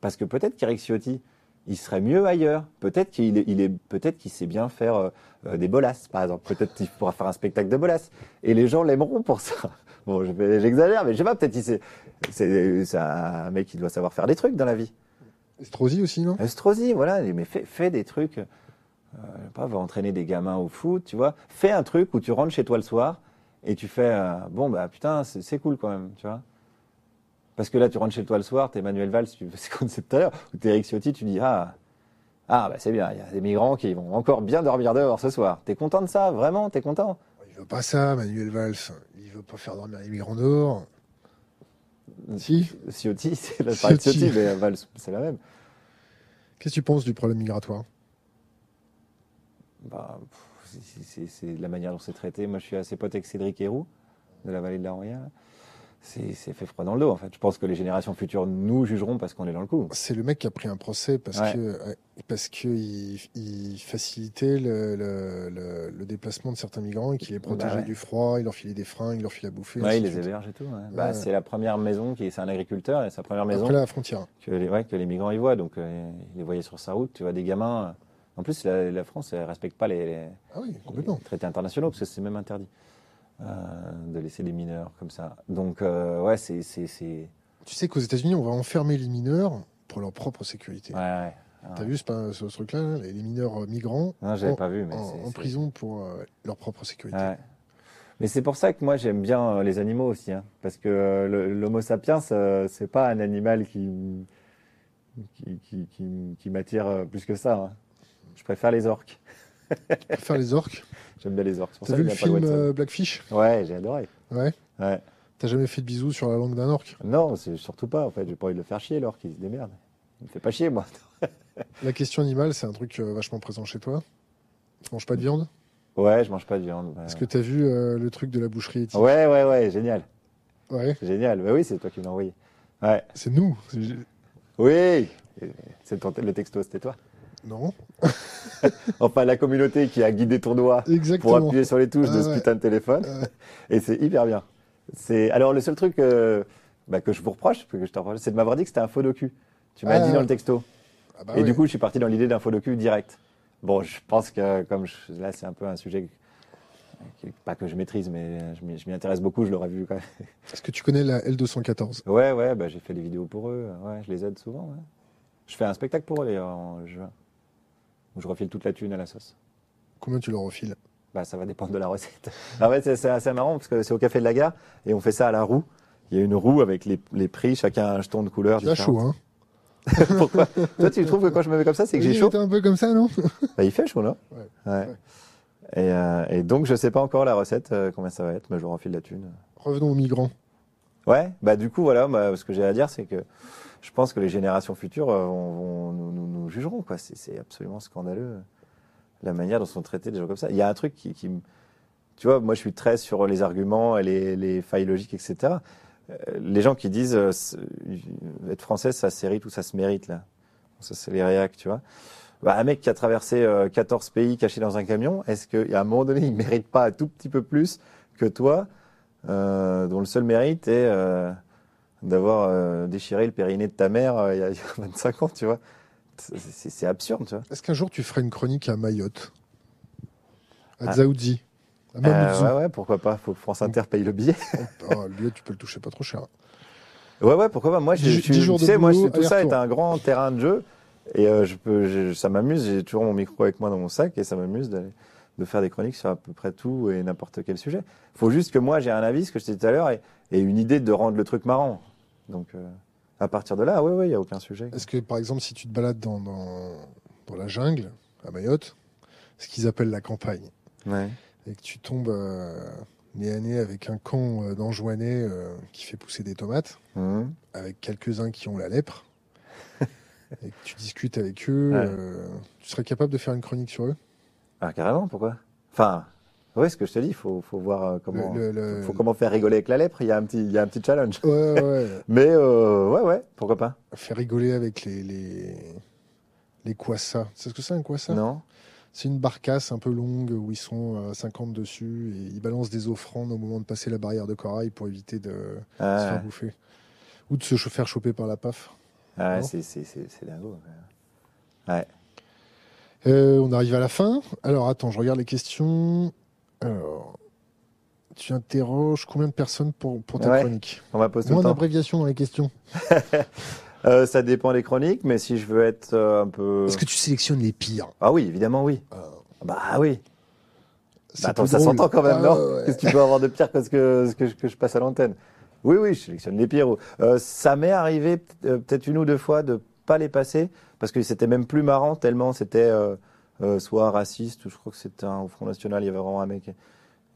Parce que peut-être qu'Eric Ciotti, il serait mieux ailleurs. Peut-être qu'il il est, peut-être qu'il sait bien faire euh, euh, des bolasses, par exemple. Peut-être qu'il pourra faire un spectacle de bolasses. Et les gens l'aimeront pour ça. Bon, je vais- j'exagère, mais je sais pas, peut-être qu'il sait. C'est un mec qui doit savoir faire des trucs dans la vie. Estrosi aussi, non? Estrosi, voilà, mais fais, fais des trucs. Euh, pas va entraîner des gamins au foot, tu vois. Fais un truc où tu rentres chez toi le soir et tu fais euh, bon bah putain c'est cool quand même, tu vois. Parce que là tu rentres chez toi le soir, t'es Manuel Valls, tu c'est comme c'est tout à l'heure, ou t'es Eric Ciotti, tu dis ah ah bah c'est bien, il y a des migrants qui vont encore bien dormir dehors ce soir. T'es content de ça, vraiment, t'es content? Il veut pas ça, Manuel Valls. Il veut pas faire dormir les migrants dehors. Si Ciotti, c'est la Ciotti. Ciotti, mais Valls c'est la même. Qu'est-ce que tu penses du problème migratoire? Bah, c'est la manière dont c'est traité. Moi, je suis assez pote avec Cédric Héroux, de la vallée de la Roya. C'est fait froid dans le dos, en fait. Je pense que les générations futures nous jugeront parce qu'on est dans le coup. C'est le mec qui a pris un procès parce Ouais. que ouais, parce que il, il facilitait le, le, le- le déplacement de certains migrants et qu'il les protégeait Bah ouais. du froid, il leur filait des fringues, il leur filait à bouffer. Ouais, il les héberge et tout. ouais. Bah, c'est la première maison qui c'est un agriculteur et sa première maison Après la frontière. que les, que les migrants y voient. Donc, euh, il les voyait sur sa route. Tu vois des gamins. euh, En plus, la, la France ne respecte pas les, les- Ah oui, complètement. les traités internationaux parce que c'est même interdit euh, de laisser des mineurs comme ça. Donc, euh, ouais, c'est. Tu sais qu'aux États-Unis, on va enfermer les mineurs pour leur propre sécurité. Ouais, ouais. T'as vu ce, truc-là, là, les les mineurs euh, migrants Non, j'avais en, pas vu, mais en- prison pour euh, leur propre sécurité. Ouais. Mais c'est pour ça que moi j'aime bien euh, les animaux aussi, hein, parce que euh, l'Homo sapiens, euh, c'est pas un animal qui qui, qui, qui- qui m'attire euh, plus que ça. hein. Je préfère les orques. Faire les orques. J'aime bien les orques. T'as vu le film euh, Blackfish? Ouais, j'ai adoré. Ouais. Ouais. T'as jamais fait de bisous sur la langue d'un orque? Non, c'est surtout pas. En fait, j'ai pas envie de le faire chier, l'orque. Il se démerde. Il me fait pas chier, moi. La question animale, c'est un truc euh, vachement présent chez toi? Tu manges pas de viande? Ouais, je mange pas de viande. ouais. Est-ce que t'as vu euh, le truc de la boucherie éthique? Ouais, ouais, ouais, génial. Ouais. Génial. Bah oui, c'est toi qui me l'as envoyé. Ouais. C'est nous. Oui. C'est le texto, c'était toi. Non. Enfin, la communauté qui a guidé ton doigt pour appuyer sur les touches de Ah ce ouais. putain de téléphone. Euh, Et c'est hyper bien. C'est alors le seul truc euh, bah, que je vous reproche, que je te reproche, c'est de m'avoir dit que c'était un faux docu. Tu m'as Ah. dit dans le texto. ah bah et ouais. du coup, je suis parti dans l'idée d'un faux docu direct. Bon, je pense que comme je- là, c'est un peu un sujet qui- pas que je maîtrise, mais je m'y intéresse beaucoup. Je l'aurais vu quand même. Est-ce que tu connais la L214 Ouais, ouais, bah, j'ai fait des vidéos pour eux. Ouais, je les aide souvent. ouais. Je fais un spectacle pour eux en juin, où je refile toute la thune à la sauce. Combien tu leur refiles? Bah, ça va dépendre de la recette. En fait, c'est c'est assez marrant parce que c'est au Café de la Gare et on fait ça à la roue. Il y a une roue avec les, les prix, chacun a un jeton de couleur. As chaud, hein? Pourquoi? Toi, tu trouves que quand je me mets comme ça, c'est que j'ai Oui, chaud? t'es un peu comme ça, non? Bah, il fait chaud, non? Ouais. Ouais. Et, euh, et donc, je sais pas encore la recette, euh, combien ça va être, mais je refile la thune. Revenons aux migrants. Ouais, bah du coup, voilà, moi, ce que j'ai à dire, c'est que je pense que les générations futures euh, vont, nous, jugeront. C'est absolument scandaleux, la manière dont sont traités des gens comme ça. Il y a un truc qui, qui Tu vois, moi, je suis très sur les arguments et les, les failles logiques, etc. Euh, les gens qui disent euh, être français, ça s'hérite ou ça se mérite, là. Ça, c'est les réacs, tu vois. Bah, un mec qui a traversé euh, 14 pays caché dans un camion, est-ce qu'à un moment donné, il mérite pas un tout petit peu plus que toi, dont le seul mérite est d'avoir euh, déchiré le périnée de ta mère euh, il y a il y a 25 ans, tu vois C'est- absurde, tu vois. Est-ce qu'un jour tu ferais une chronique à Mayotte? À Ah. À Euh, ouais, ouais, pourquoi pas? Faut que France Inter paye le billet. Oh, Le billet, tu peux le toucher pas trop cher. Ouais, ouais, pourquoi pas? Moi, je, tu de sais, moi, je- tout ça est un grand terrain de jeu. Et euh, je peux, je- ça m'amuse. J'ai toujours mon micro avec moi dans mon sac et ça m'amuse d'aller- de faire des chroniques sur à peu près tout et n'importe quel sujet. faut juste que moi, j'ai un avis, ce que je disais tout à l'heure, et, et une idée de rendre le truc marrant. Donc, euh, à partir de là, oui, oui, il n'y a aucun sujet. Est-ce que, par exemple, si tu te balades dans, dans, dans la jungle, à Mayotte, ce qu'ils appellent la campagne, Ouais. et que tu tombes euh, nez à nez avec un camp euh, euh, qui fait pousser des tomates, Mhm. avec quelques-uns qui ont la lèpre, et que tu discutes avec eux, Ouais. euh, tu serais capable de faire une chronique sur eux? Ah, carrément, pourquoi? Enfin, ouais, ce que je te dis, il faut, faut voir euh, comment, Le- le- le- faut comment faire rigoler avec la lèpre. Il y a un petit, il y a un petit challenge. Ouais, ouais. Mais euh, ouais, ouais, pourquoi pas Faire rigoler avec les, les, les. C'est ce que c'est un kwassa Non C'est une barcasse un peu longue où ils sont euh, 50 dessus et ils balancent des offrandes au moment de passer la barrière de corail pour éviter de se Ah, faire bouffer. Ou de se faire choper par la PAF. ah, c'est dingo. Ouais. Euh, on arrive à la fin. Alors attends, je regarde les questions. Alors, tu interroges combien de personnes pour, pour ta Ouais. chronique On va poser Moins d'abréviation dans les questions. Euh, ça dépend des chroniques, mais si je veux être euh, un peu. Est-ce que tu sélectionnes les pires? Ah oui, évidemment, oui. Ah, Bah oui. Bah, attends, ça s'entend quand même, Ah, non ouais. Qu'est-ce que tu peux avoir de pire que ce que, je- que je passe à l'antenne? Oui, oui, je sélectionne les pires. Euh, ça m'est arrivé euh, peut-être une ou deux fois de pas les passer, parce que c'était même plus marrant, tellement c'était euh, soit raciste, ou je crois que c'était un, au Front National, il y avait vraiment un mec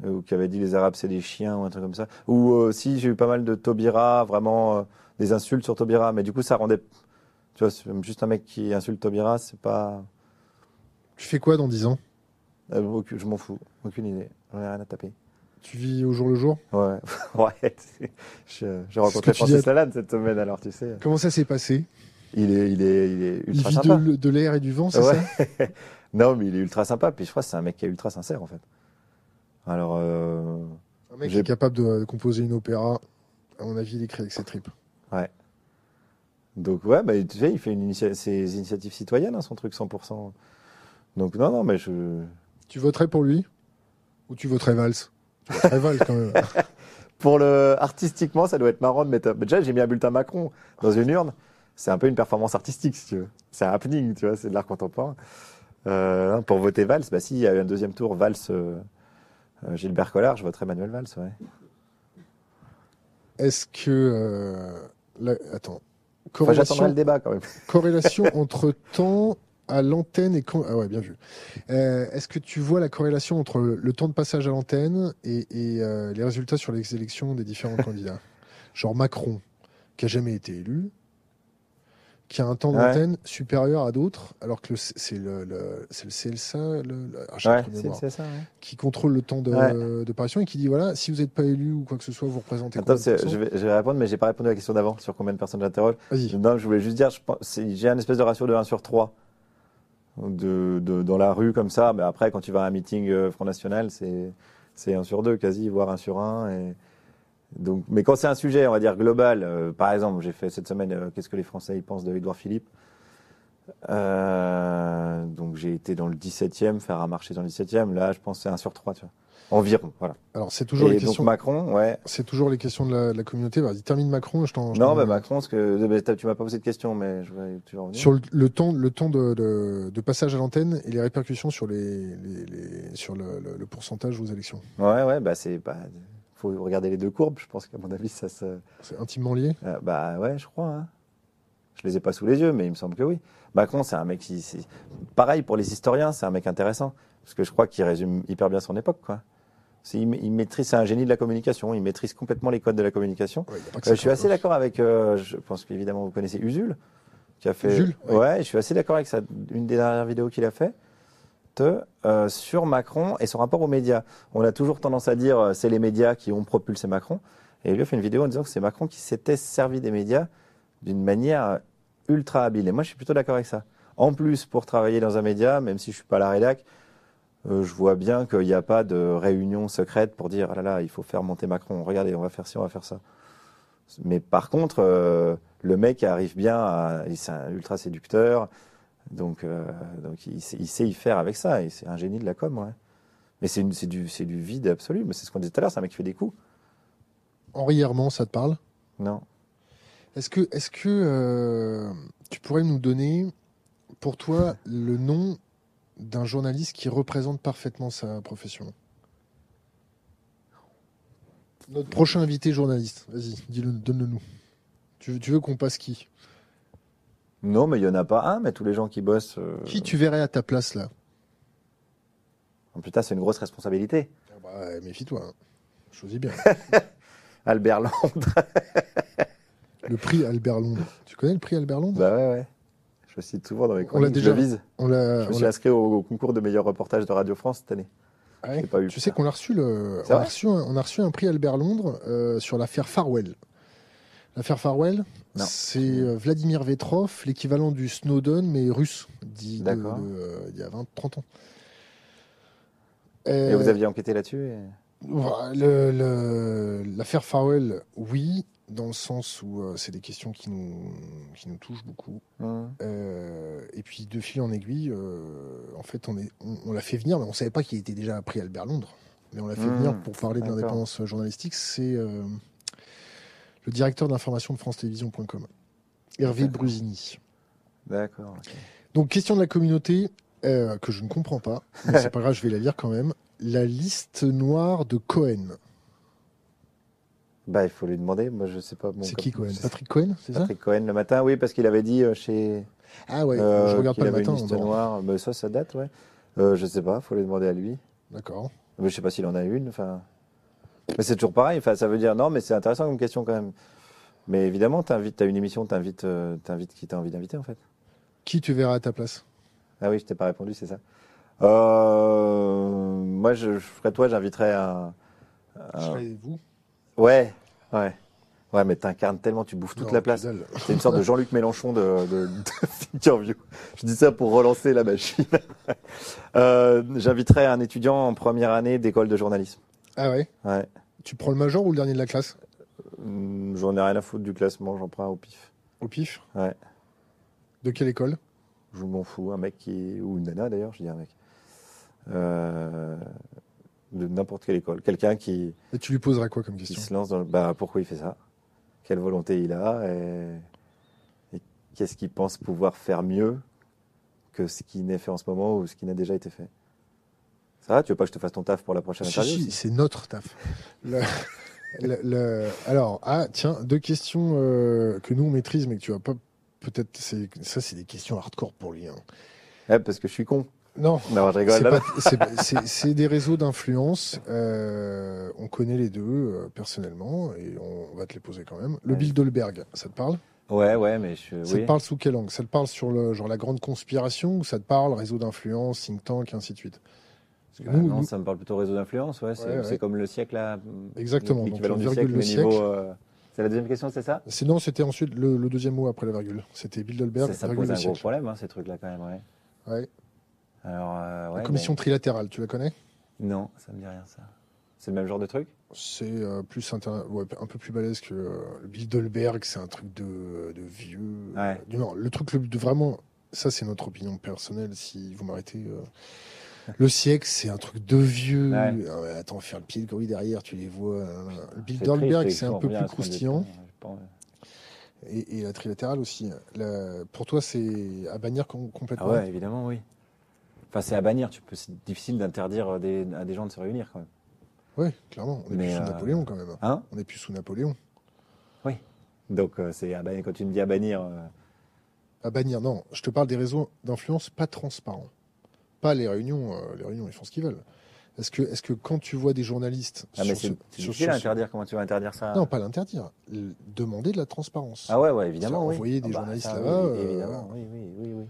euh, qui avait dit les Arabes c'est des chiens, ou un truc comme ça. Ou euh, si j'ai eu pas mal de Taubira, vraiment euh, des insultes sur Taubira, mais du coup ça rendait... Tu vois, juste un mec qui insulte Taubira, c'est pas... Tu fais quoi dans 10 ans? Je m'en fous, aucune idée, j'en ai rien à taper. Tu vis au jour le jour? Ouais, ouais. j'ai rencontré Francis Lalanne cette semaine, alors tu sais. Comment ça s'est passé? Il est, il est, il est Il ultra vit sympa. de, de l'air et du vent, c'est Ouais. ça? non, mais il est ultra sympa. Puis je crois que c'est un mec qui est ultra sincère en fait. Alors, euh, Un mec qui est capable de, de composer une opéra, à mon avis, il écrit avec ses tripes. donc ouais, bah, tu sais, il fait une initia- ses initiatives citoyennes, hein, son truc 100%. Donc non, non, mais je. Tu voterais pour lui? Ou tu voterais Valls? Tu voterais Valls quand même. Pour le artistiquement, ça doit être marrant de mettre. Déjà, j'ai mis un bulletin Macron dans une urne. C'est un peu une performance artistique, si tu veux. C'est un happening, tu vois. C'est de l'art contemporain. Euh, pour voter Valls, bah s'il y a eu un deuxième tour, Valls, euh, euh, Gilbert Collard, je voterais Manuel Valls, ouais. Est-ce que. euh, attends. Enfin, j'attendrai Corrélation, le débat quand même. corrélation entre temps à l'antenne et. quand- Ah ouais, bien vu. Est-ce que tu vois la corrélation entre le, temps de passage à l'antenne et, et, les résultats sur les élections des différents candidats? Genre Macron, qui a jamais été élu, qui a un temps Ouais. d'antenne supérieur à d'autres, alors que c'est le, le- CLSA, le, le- ah, Ouais, mémoire, ouais. qui contrôle le temps de, Ouais. de parution et qui dit voilà, si vous n'êtes pas élu ou quoi que ce soit, vous représentez Attends, je vais, je vais répondre, mais j'ai pas répondu à la question d'avant sur combien de personnes j'interroge. Vas-y. Non, je voulais juste dire, j'ai un espèce de ratio de 1 sur 3 de, de- dans la rue comme ça. Mais après, quand tu vas à un meeting euh, Front National, c'est c'est 1 sur 2 quasi, voire 1 sur 1. Et donc, mais quand c'est un sujet, on va dire global, euh, par exemple, j'ai fait cette semaine, euh, qu'est-ce que les Français pensent de Édouard Philippe Euh, donc j'ai été dans le 17e, faire un marché dans le 17e. Là, je pense que c'est 1 sur 3, tu vois. Environ, voilà. Alors, c'est toujours Et les donc questions. Macron, ouais. C'est toujours les questions de la, de la communauté. Vas-y, termine Macron. Je t'en. Non, bah Macron, parce que bah, t'as- tu m'as pas posé de question, mais je vais tu vas revenir. Sur le, le temps, le temps de, de- de passage à l'antenne et les répercussions sur les, les- les- sur le, pourcentage aux élections. Ouais, ouais, bah c'est bah, faut regarder les deux courbes. Je pense qu'à mon avis, ça se. C'est intimement lié? Euh, bah ouais, je crois. Hein. Je les ai pas sous les yeux, mais il me semble que oui. Macron, c'est un mec qui, pareil pour les historiens, c'est un mec intéressant parce que je crois qu'il résume hyper bien son époque, quoi. C'est- Il, ma- il maîtrise, c'est un génie de la communication. Il maîtrise complètement les codes de la communication. Ouais, Euh, je suis assez d'accord avec. euh, je pense qu'évidemment vous connaissez Usul, qui a fait. Usul, ouais. ouais. je suis assez d'accord avec ça. Une des dernières vidéos qu'il a fait euh, sur Macron et son rapport aux médias. On a toujours tendance à dire euh, c'est les médias qui ont propulsé Macron. Et lui a fait une vidéo en disant que c'est Macron qui s'était servi des médias d'une manière euh, ultra habile. Et moi, je suis plutôt d'accord avec ça. En plus, pour travailler dans un média, même si je suis pas à la rédac, je vois bien qu'il n'y a pas de réunion secrète pour dire ah là là, il faut faire monter Macron. Regardez, on va faire ci, on va faire ça. Mais par contre, le mec arrive bien, il- c'est un ultra séducteur, donc, euh, donc il, sait, il sait y faire avec ça, c'est un génie de la com, ouais. Mais c'est du, du vide absolu, mais c'est ce qu'on disait tout à l'heure, c'est un mec qui fait des coups. Henri Herman, ça te parle? Non. Est-ce que, euh, tu pourrais nous donner, pour toi, le nom d'un journaliste qui représente parfaitement sa profession? Notre prochain invité journaliste, vas-y, donne-le nous. Tu veux qu'on passe qui? Non, mais il n'y en a pas un, mais tous les gens qui bossent. euh, Qui tu verrais à ta place là? Oh, putain, c'est une grosse responsabilité. Ah bah, Méfie-toi, hein. choisis bien. Albert Londres. Le prix Albert Londres. Tu connais le prix Albert Londres? Bah ouais, ouais. Je le cite souvent dans mes On l'a chroniques, déjà- je. On. Je me suis inscrit au, au concours de meilleur reportage de Radio France cette année. Ah ouais l'ai pas eu, Tu sais qu'on a reçu le, on a reçu, un, on a reçu un prix Albert Londres euh, sur l'affaire Farwell. L'affaire Farwell, c'est euh, Vladimir Vetrov, l'équivalent du Snowden mais russe, dit de- D'accord. de, euh, il y a 20, 30 ans. Et Euh, vous aviez enquêté là-dessus et- L'affaire Farwell, oui, dans le sens où euh, c'est des questions qui nous, qui nous touchent beaucoup. Euh, et puis de fil en aiguille, euh, en fait, on, est, on, on l'a fait venir, mais on savait pas qu'il était déjà pris Albert Londres. Mais on l'a fait Mmh, venir pour parler de l'indépendance journalistique. C'est euh, le directeur d'information de France Télévisions.com, Hervé. Brusini. D'accord. Donc question de la communauté euh, que je ne comprends pas, mais c'est pas grave, je vais la lire quand même. La liste noire de Cohen. Bah, il faut lui demander. Moi, je sais pas. bon, c'est qui Cohen je Patrick Cohen, c'est ça? Patrick Cohen le matin, oui, parce qu'il avait dit euh, chez. Ah ouais, euh, je regarde pas le matin. une liste noire. Mais ça, ça date, ouais. Euh, je sais pas, faut lui demander à lui. D'accord. Mais je sais pas s'il en a une. Enfin, mais c'est toujours pareil. Enfin, ça veut dire non, mais c'est intéressant comme question quand même. Mais évidemment, t'invites, t'as une émission, t'invites, euh, t'invites qui t'as envie d'inviter en fait. Qui tu verras à ta place? Ah oui, je t'ai pas répondu, c'est ça. Euh, moi, je, je ferais toi, j'inviterais un. un- vous Ouais, ouais, ouais, mais t'incarnes tellement, tu bouffes toute Non, la place. C'est une sorte de Jean-Luc Mélenchon de, de, d'interview. Je dis ça pour relancer la machine. Euh, j'inviterais un étudiant en première année d'école de journalisme. Ah ouais? Ouais. Tu prends le major ou le dernier de la classe Hum, J'en ai rien à foutre du classement, j'en prends un au pif. Au pif Ouais. De quelle école Je m'en fous, un mec qui ou une nana d'ailleurs, je dis un mec. Euh, de n'importe quelle école, quelqu'un qui, Et tu lui poseras quoi comme qui question se lance dans le, bah pourquoi il fait ça, quelle volonté il a et, et qu'est-ce qu'il pense pouvoir faire mieux que ce qui n'est fait en ce moment ou ce qui n'a déjà été fait? Ça va, tu veux pas que je te fasse ton taf pour la prochaine Si, interview si, c'est notre taf. Le- le- le- alors, ah, tiens, deux questions euh, que nous on maîtrise, mais que tu vas pas. Peut-être, ça, c'est des questions hardcore pour lui. hein. Ouais, parce que je suis con. Non, Non, c'est des réseaux d'influence. euh, on connaît les deux euh, personnellement et on va te les poser quand même. Le Ouais. Bilderberg, ça te parle? Ouais, ouais, mais je. Ça oui. te parle sous quel angle? Ça te parle sur le genre la grande conspiration ou ça te parle réseau d'influence, think tank, et ainsi de suite? Parce que nous- non, nous- ça me parle plutôt réseau d'influence, ouais. C'est Ouais, ouais. c'est comme le siècle là. Exactement, L'équivalent du le siècle, le niveau. euh, C'est la deuxième question, c'est ça? Sinon, c'était ensuite le, le deuxième mot après la virgule. C'était Bilderberg, Ça, ça pose un gros problème, hein, ces trucs-là, quand même, ouais. Ouais. Alors, euh, La commission trilatérale, tu la connais? Non, ça me dit rien, ça. C'est le même genre de truc? C'est euh, plus inter- ouais, un peu plus balèze que euh, le Bilderberg, c'est un truc de, de vieux. Ouais. Non, le truc le, de vraiment ça c'est notre opinion personnelle, si vous m'arrêtez. euh, le siècle, c'est un truc de vieux. Ouais. Ah attends, faire le pied de gorille derrière, tu les vois. euh, Le triste, c'est un peu plus croustillant. Et, et la trilatérale aussi. La- pour toi, c'est à bannir Ah complètement? ouais, évidemment, oui. Enfin, c'est à bannir. Tu peux, c'est difficile d'interdire euh, des- à des gens de se réunir quand même. Ouais, clairement. On est Mais, plus sous euh, Napoléon quand même. Hein? On est plus sous Napoléon. Donc, euh, c'est à bannir. Quand tu me dis à bannir, euh, À bannir, non. Je te parle des réseaux d'influence pas transparents. Pas les réunions. euh, les réunions, ils font ce qu'ils veulent. Est-ce que, est-ce que quand tu vois des journalistes ah, mais c'est difficile à interdire. Comment tu vas interdire ça? Non, pas l'interdire. Demander de la transparence. Ah ouais, ouais, évidemment. Oui. envoyer des Ah bah, journalistes là-bas, oui, euh, évidemment, oui, oui, oui, oui.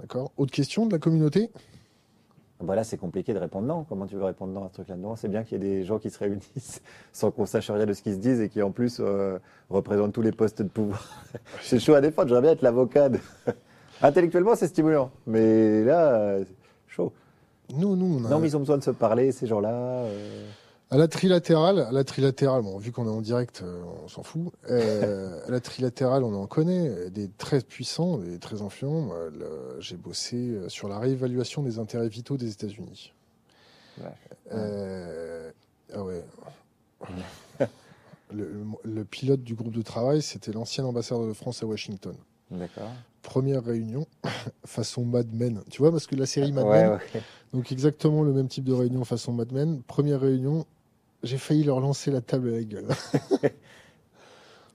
D'accord. Autre question de la communauté? Bah là, c'est compliqué de répondre non. Comment tu veux répondre non à ce truc-là? Non, c'est bien qu'il y ait des gens qui se réunissent sans qu'on sache rien de ce qu'ils se disent et qui en plus euh, représentent tous les postes de pouvoir. c'est chaud à défendre. J'aimerais bien être l'avocat. de- Intellectuellement, c'est stimulant, mais là, chaud. Nous, nous, on a. Non, mais ils ont besoin de se parler, ces gens-là. euh. À la trilatérale, à la trilatérale, bon, vu qu'on est en direct, euh, on s'en fout. Euh, à la trilatérale, on en connaît euh, des très puissants, des très influents. J'ai bossé euh, sur la réévaluation des intérêts vitaux des États-Unis. Ouais. Euh, ah ouais. Le, le- le pilote du groupe de travail, c'était l'ancien ambassadeur de France à Washington. D'accord. Première réunion, façon Mad Men. Tu vois, parce que la série Mad Ouais, Men, ouais. donc exactement le même type de réunion façon Mad Men. Première réunion, j'ai failli leur lancer la table à la gueule.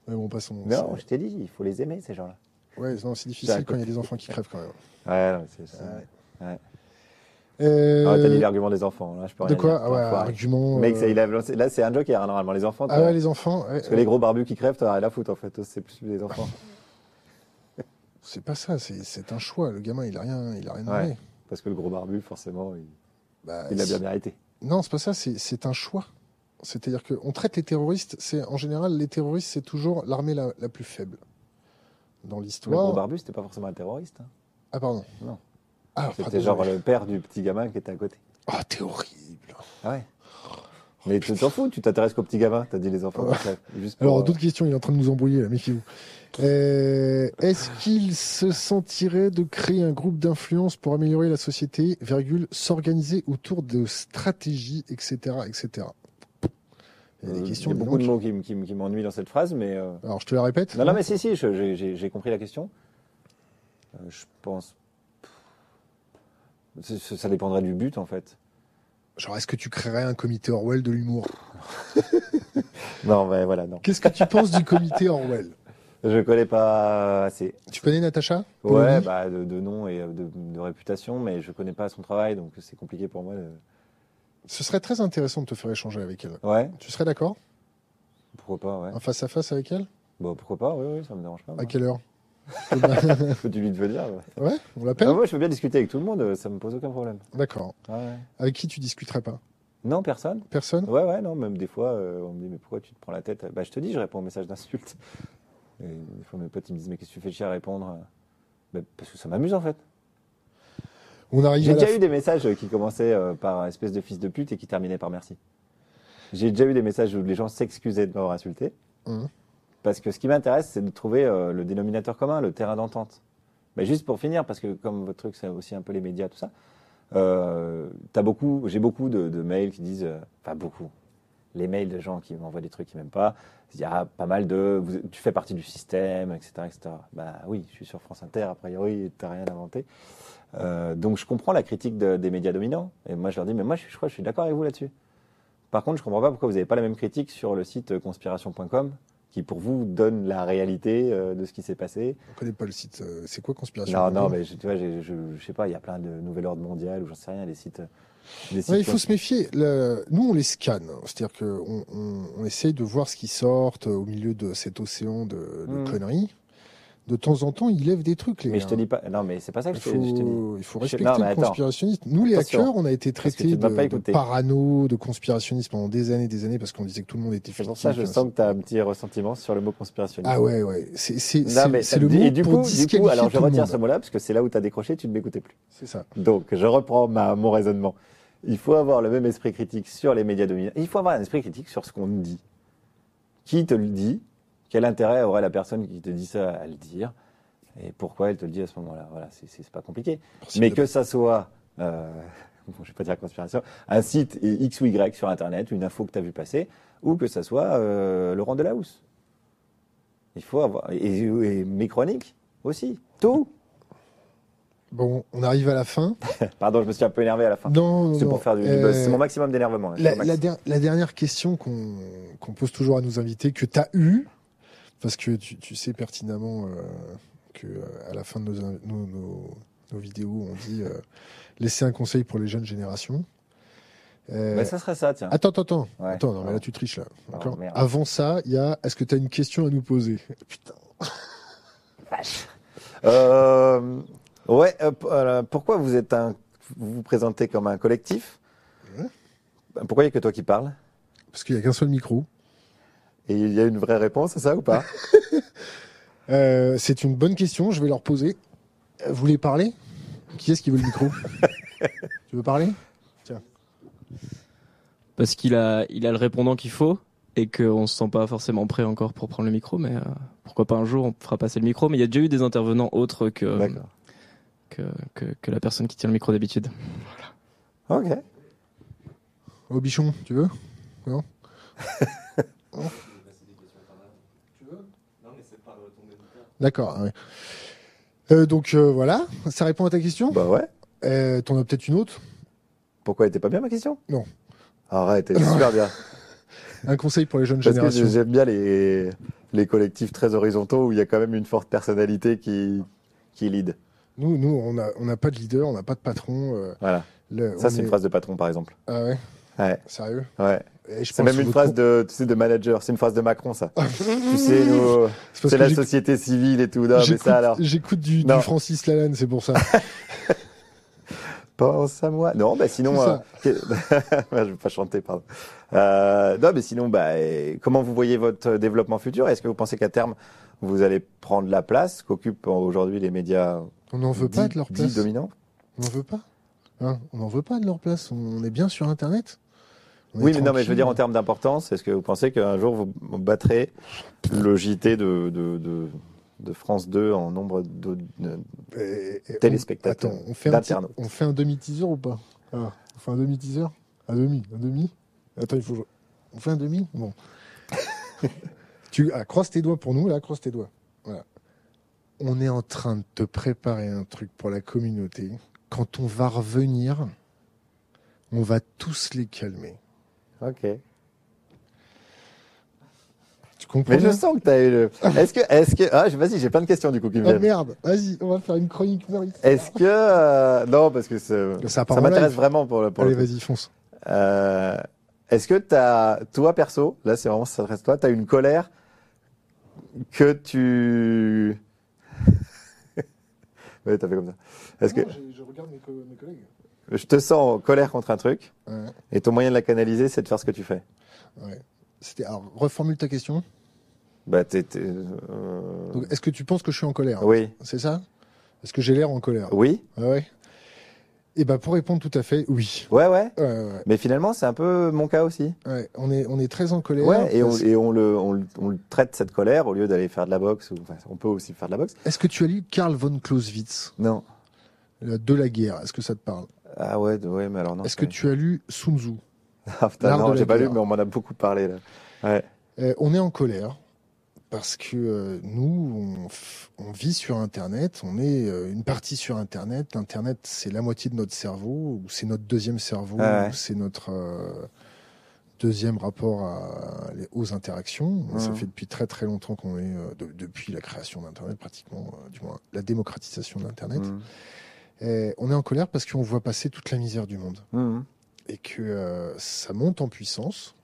Mais bon, passons. Non, je t'ai dit, il faut les aimer, ces gens-là. Ouais, non, c'est difficile quand il y a des enfants qui crèvent quand même. Ouais, non, c'est ça. Ouais. Ah, t'as dit Euh, l'argument des enfants. Là, je peux de rien quoi dire. Ah ouais, argument. Mec, euh, ça, il a lancé- là, c'est un joker, hein, normalement. Les enfants, Ah ouais, les enfants. ouais, Parce que les gros barbus qui crèvent, t'as rien à foutre, en fait. C'est plus les enfants. C'est pas ça, c'est un choix. Le gamin, il a rien, il a rien Ouais. Parce que le gros barbu, forcément, il Bah, l'a bien mérité. Non, c'est pas ça, c'est un choix. C'est-à-dire qu'on traite les terroristes, c'est en général, les terroristes, c'est toujours l'armée la, la plus faible. Dans Le gros l'histoire. barbu, c'était pas forcément un terroriste. hein. Ah, pardon. Non. Ah, C'était genre le père du petit gamin qui était à côté. Ah, t'es horrible. Ah ouais. Mais tu t'en fous, tu t'intéresses qu'aux petits gamins, t'as dit les enfants. Ouais. qui crèvent. Juste pour, Alors, euh, d'autres questions, il est en train de nous embrouiller, méfiez-vous. Euh, Est-ce qu'il se sentirait de créer un groupe d'influence pour améliorer la société, virgule, s'organiser autour de stratégies, etc., etc. Il y a des euh, questions. il y a beaucoup de mots qui, m'ennuient dans cette phrase, mais. euh, Alors, je te la répète. Non, non, mais si, si, j'ai- compris la question. Euh, je pense. Ça dépendrait du but, en fait. Genre, est-ce que tu créerais un comité Orwell de l'humour Non, mais voilà, non. Qu'est-ce que tu penses du comité Orwell? Je connais pas assez. Tu connais Natacha? Ouais, bah, de, de nom et de, de réputation, mais je connais pas son travail, donc c'est compliqué pour moi. de- Ce serait très intéressant de te faire échanger avec elle. Ouais, Tu serais d'accord? Pourquoi pas, ouais. Un face-à-face avec elle? Bon, pourquoi pas, oui, oui, ça me dérange pas. À moi. quelle heure? Faut du vite venir. Ouais. On l'appelle moi, je veux bien discuter avec tout le monde, ça me pose aucun problème. D'accord. Ouais. Avec qui tu discuterais pas? Non, personne. Personne? Ouais, ouais, non, même des fois, euh, on me dit, mais pourquoi tu te prends la tête? Bah, je te dis, je réponds aux messages d'insultes. Et des fois, mes potes, ils me disent, mais qu'est-ce que tu fais chier à répondre? Bah, Parce que ça m'amuse, en fait. On arrive J'ai déjà eu des messages qui commençaient euh, par espèce de fils de pute et qui terminaient par merci. J'ai déjà eu des messages où les gens s'excusaient de m'avoir insulté. Mhm. Parce que ce qui m'intéresse, c'est de trouver euh, le dénominateur commun, le terrain d'entente. Mais juste pour finir, parce que comme votre truc, c'est aussi un peu les médias, tout ça, euh, t'as beaucoup, j'ai beaucoup de, mails qui disent, euh, enfin beaucoup, les mails de gens qui m'envoient des trucs qu'ils n'aiment pas. Il y a pas mal de, tu fais partie du système, etc., etc. Bah oui, je suis sur France Inter, a priori, t'as rien inventé. Donc je comprends la critique de- des médias dominants. Et moi, je leur dis, mais moi, je, je crois je suis d'accord avec vous là-dessus. Par contre, je comprends pas pourquoi vous n'avez pas la même critique sur le site conspiration.com, qui pour vous donne la réalité euh, de ce qui s'est passé. On connaît pas le site. euh, C'est quoi conspiration Non, non, mais je- tu vois, j'ai- je, je sais pas, il y a plein de nouvel ordre mondial ou j'en sais rien, des sites. Des sites Ouais, il faut se méfier. Le- Nous, on les scanne. C'est-à-dire qu'on on, on essaye de voir ce qui sort euh, au milieu de cet océan de, de Mhm. conneries. De temps en temps, ils lèvent des trucs, les Mais gars. je te dis pas. Non, mais c'est pas ça que Il je te, je te dis. faut, il faut respecter non, mais le attends. conspirationniste. Nous, les Attention. hackers, on a été traités de, de parano, de conspirationnistes pendant des années, des années, parce qu'on disait que tout le monde était pour fictif. ça je sens que tu as un petit ressentiment sur le mot conspirationniste. Ah ouais, ouais. C'est le mot et du pour coup, du coup, alors je monde. ce mot-là parce que c'est là où tu as décroché, tu ne m'écoutais plus. C'est ça. Donc, je reprends ma, mon raisonnement. Il faut avoir le même esprit critique sur les médias dominants. Il faut avoir un esprit critique sur ce qu'on dit. Qui te le dit? Quel intérêt aurait la personne qui te dit ça à le dire Et pourquoi elle te le dit à ce moment-là? Voilà, c'est- pas compliqué. Mais que ça soit, euh, bon, je vais pas dire conspiration, un site X ou Y sur Internet, une info que tu as vu passer, ou que ça soit euh, Laurent Delahousse. Il faut avoir. Et, et mes chroniques aussi. Tout. Bon, on arrive à la fin. Pardon, je me suis un peu énervé à la fin. Non, C'est pour faire du. Euh, C'est mon maximum d'énervement. je La, der- dernière question qu'on qu'on pose toujours à nos invités, que tu as eue, parce que tu, tu sais pertinemment euh, que euh, à la fin de nos, in- nos, nos- nos vidéos, on dit euh, laisser un conseil pour les jeunes générations. Euh, Mais ça serait ça, tiens. Attends, attends, attends. Ouais. Attends, non, mais là tu triches là. D'accord. Avant ça, il y a est-ce que tu as une question à nous poser? Putain. Euh, ouais, euh, pourquoi vous êtes un. Vous vous présentez comme un collectif? Ouais. Pourquoi il n'y a que toi qui parles? Parce qu'il y a qu'un seul micro. Et il y a une vraie réponse à ça ou pas? Euh, c'est une bonne question, je vais leur poser. Euh, Vous voulez parler? Qui est-ce qui veut le micro? Tu veux parler? Parce qu'il a, il a le répondant qu'il faut et qu'on se sent pas forcément prêt encore pour prendre le micro. Mais euh, pourquoi pas un jour on fera passer le micro. Mais il y a déjà eu des intervenants autres que, que, que, que la personne qui tient le micro d'habitude. Ok. Au bichon, tu veux? Non? D'accord. ouais. Euh, donc euh, voilà, ça répond à ta question? Bah ouais. Euh, T'en as peut-être une autre? Pourquoi elle était pas bien ma question? Non. Arrête, elle est super bien. Un conseil pour les jeunes Parce que générations. j'aime bien les, les collectifs très horizontaux où il y a quand même une forte personnalité qui, qui lead. Nous, nous, on n'a on pas de leader, on n'a pas de patron. euh, Voilà. le- Ça, c'est une phrase de patron, par exemple. Ah ouais? Ouais. Sérieux? Ouais. C'est même une phrase de, tu sais, de manager. C'est une phrase de Macron, ça. tu sais, nous, C'est la société civile et tout. Non, mais j'écoute- ça alors. J'écoute du. Francis Lalanne, c'est pour ça. Pense à moi. Non, bah sinon, C'est euh, je vais pas chanter, pardon. Euh, non, mais sinon, bah, comment vous voyez votre développement futur? Est-ce que vous pensez qu'à terme, vous allez prendre la place qu'occupent aujourd'hui les médias On n'en veut pas de leur place. dominants? On n'en veut pas. Hein on n'en veut pas de leur place. On est bien sur Internet. On Oui, mais non, mais je veux dire en termes d'importance, est-ce que vous pensez qu'un jour vous battrez le JT de, de, de, de France 2 en nombre de, téléspectateurs, Attends, on fait un, petit- d'internautes? on fait un demi-teaser ou pas? Ah, On fait un demi-teaser? Un demi Un demi? Attends, il faut. que On fait un demi? Bon. tu ah, croise tes doigts pour nous, là, croise tes doigts. Voilà. On est en train de te préparer un truc pour la communauté. Quand on va revenir, on va tous les calmer. Ok. Tu comprends Mais je sens que tu as eu le. Est-ce que. Est-ce que... Ah, vas-y, j'ai plein de questions du coup qui me Ah viennent. merde, vas-y, on va faire une chronique. Est-ce que. euh, Non, parce que Ça m'intéresse vraiment pour le. Pour Allez, le vas-y, fonce. Euh, Est-ce que t'as, toi perso, là c'est vraiment ça s'adresse à toi, t'as une colère que tu. ouais, t'as fait comme ça. Est-ce que je, regarde mes, collègues. Je te sens en colère contre un truc Ouais, et ton moyen de la canaliser, c'est de faire ce que tu fais ouais. C'était, alors, reformule ta question. Bah, t'es. t'es, euh, Donc, est-ce que tu penses que je suis en colère? Oui. C'est ça? Est-ce que j'ai l'air en colère? Oui. Ah ouais. Et ben pour répondre tout à fait, oui. Ouais, ouais. Ouais, ouais, Mais finalement, c'est un peu mon cas aussi. ouais. On est on est très en colère. Ouais. Et on, parce- et on le, on, le- on le traite cette colère au lieu d'aller faire de la boxe. Ou, enfin, on peut aussi faire de la boxe. Est-ce que tu as lu Karl von Clausewitz, Non. de la guerre Est-ce que ça te parle? Ah ouais, ouais, mais alors non. Est-ce que tu as lu Sun Tzu? Ah, putain, non, j'ai pas lu, mais on m'en a beaucoup parlé là. Ouais. Euh, On est en colère parce que euh, nous, on, vit sur Internet, on est euh, une partie sur Internet. Internet, c'est la moitié de notre cerveau, ou c'est notre deuxième cerveau, Ah ouais. ou c'est notre euh, deuxième rapport à, les- aux interactions. Ça Mhm. fait depuis très très longtemps qu'on est, de- depuis la création d'Internet pratiquement, du moins la démocratisation d'Internet. Mhm. Et on est en colère parce qu'on voit passer toute la misère du monde Mhm. et que euh, ça monte en puissance,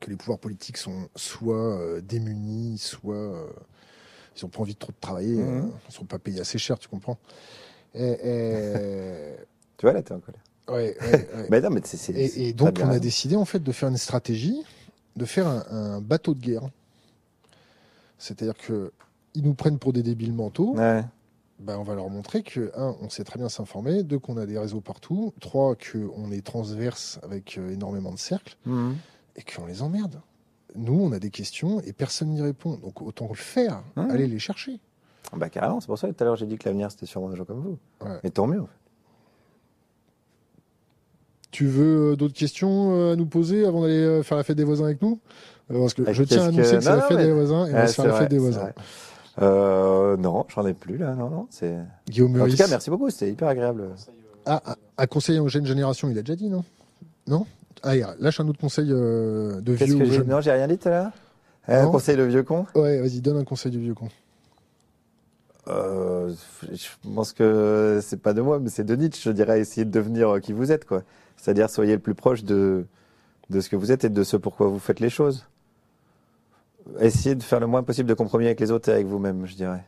que les pouvoirs politiques sont soit euh, démunis, soit euh, ils ont pas envie de trop de travailler, euh, ils sont pas payés assez cher, tu comprends et, et- Tu vois, là, t'es en colère. ouais, ouais, ouais. Mais non, mais c'est. c'est- Et, donc on a décidé en fait de faire une stratégie, de faire un, un bateau de guerre. C'est-à-dire que ils nous prennent pour des débiles mentaux. Ouais. Ben, on va leur montrer que, un, on sait très bien s'informer, deux, qu'on a des réseaux partout, trois, qu'on est transverse avec euh, énormément de cercles, Mhm. et qu'on les emmerde. Nous, on a des questions et personne n'y répond. Donc autant le faire, Mhm. aller les chercher. Bah carrément, c'est pour ça que tout à l'heure j'ai dit que l'avenir c'était sûrement des gens comme vous. Ouais. Et tant mieux. en fait. Tu veux euh, d'autres questions euh, à nous poser avant d'aller faire la fête des voisins avec nous? Parce que Ah, je tiens à annoncer que- que c'est la non, fête mais- des voisins et on va se faire la fête des voisins. Euh, non, j'en ai plus là. Non, non. C'est. Guillaume En tout cas, merci beaucoup. C'était hyper agréable. Ah, ah, un conseil aux jeunes générations, il a déjà dit, non? Non? Ah, il lâche un autre conseil euh, de vieux que ou jeune. Non, j'ai rien dit tout à l'heure? Un Non. conseil de vieux con. Ouais, vas-y, donne un conseil du vieux con. Euh, je pense que c'est pas de moi, mais c'est de Nietzsche. Je dirais essayer de devenir euh, qui vous êtes, quoi. C'est-à-dire soyez le plus proche de de ce que vous êtes et de ce pourquoi vous faites les choses. Essayez de faire le moins possible de compromis avec les autres et avec vous-même, je dirais.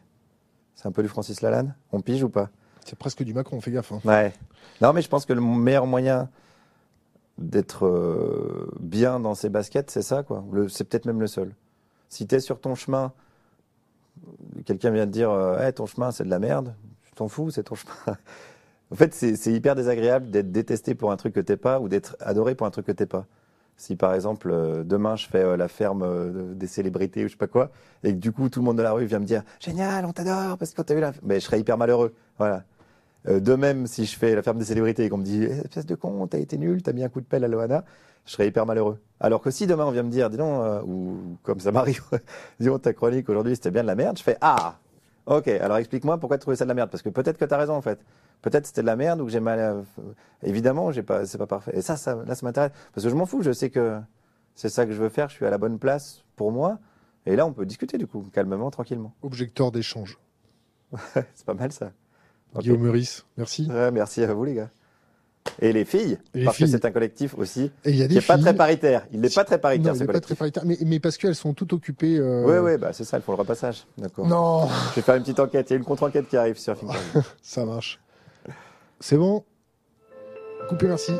C'est un peu du Francis Lalanne? On pige ou pas? C'est presque du Macron, fais gaffe. hein. Ouais. Non, mais je pense que le meilleur moyen d'être euh, bien dans ses baskets, c'est ça, quoi. C'est peut-être même le seul. Si tu es sur ton chemin, quelqu'un vient te dire euh, Hey, ton chemin, c'est de la merde, tu t'en fous, c'est ton chemin. en fait, c'est c'est hyper désagréable d'être détesté pour un truc que t'es pas ou d'être adoré pour un truc que t'es pas. Si par exemple, euh, demain, je fais euh, la ferme euh, des célébrités ou je sais pas quoi, et que du coup, tout le monde de la rue vient me dire Génial, on t'adore parce que t'as vu la. Mais je serais hyper malheureux. Voilà. De même, si je fais la ferme des célébrités et qu'on me dit Eh, espèce de con, t'as été nul, t'as mis un coup de pelle à Loana, je serais hyper malheureux. Alors que si demain on vient me dire, dis donc, ou comme ça m'arrive, dis donc ta chronique aujourd'hui c'était bien de la merde, je fais ah, ok, alors explique-moi pourquoi tu trouvais ça de la merde, parce que peut-être que t'as raison en fait. Peut-être c'était de la merde ou que j'ai mal. euh, évidemment, j'ai pas, c'est pas parfait. Et ça, ça, là, ça m'intéresse parce que je m'en fous. Je sais que c'est ça que je veux faire. Je suis à la bonne place pour moi. Et là, on peut discuter du coup, calmement, tranquillement. Objecteur d'échange. c'est pas mal ça. Ok. Guillaume Meurice, merci. Ouais, merci à vous les gars. Et les filles, Et les parce filles. que c'est un collectif aussi Et il y a qui des n'est pas très paritaire. Il n'est pas très paritaire Non, il ce est pas très paritaire, mais, mais parce qu'elles sont toutes occupées. euh, Oui, oui, bah, c'est ça, il faut le repassage. D'accord. Non, Je vais faire une petite enquête. Il y a une contre-enquête qui arrive sur Finkerview. ça marche. C'est bon Coupé, merci.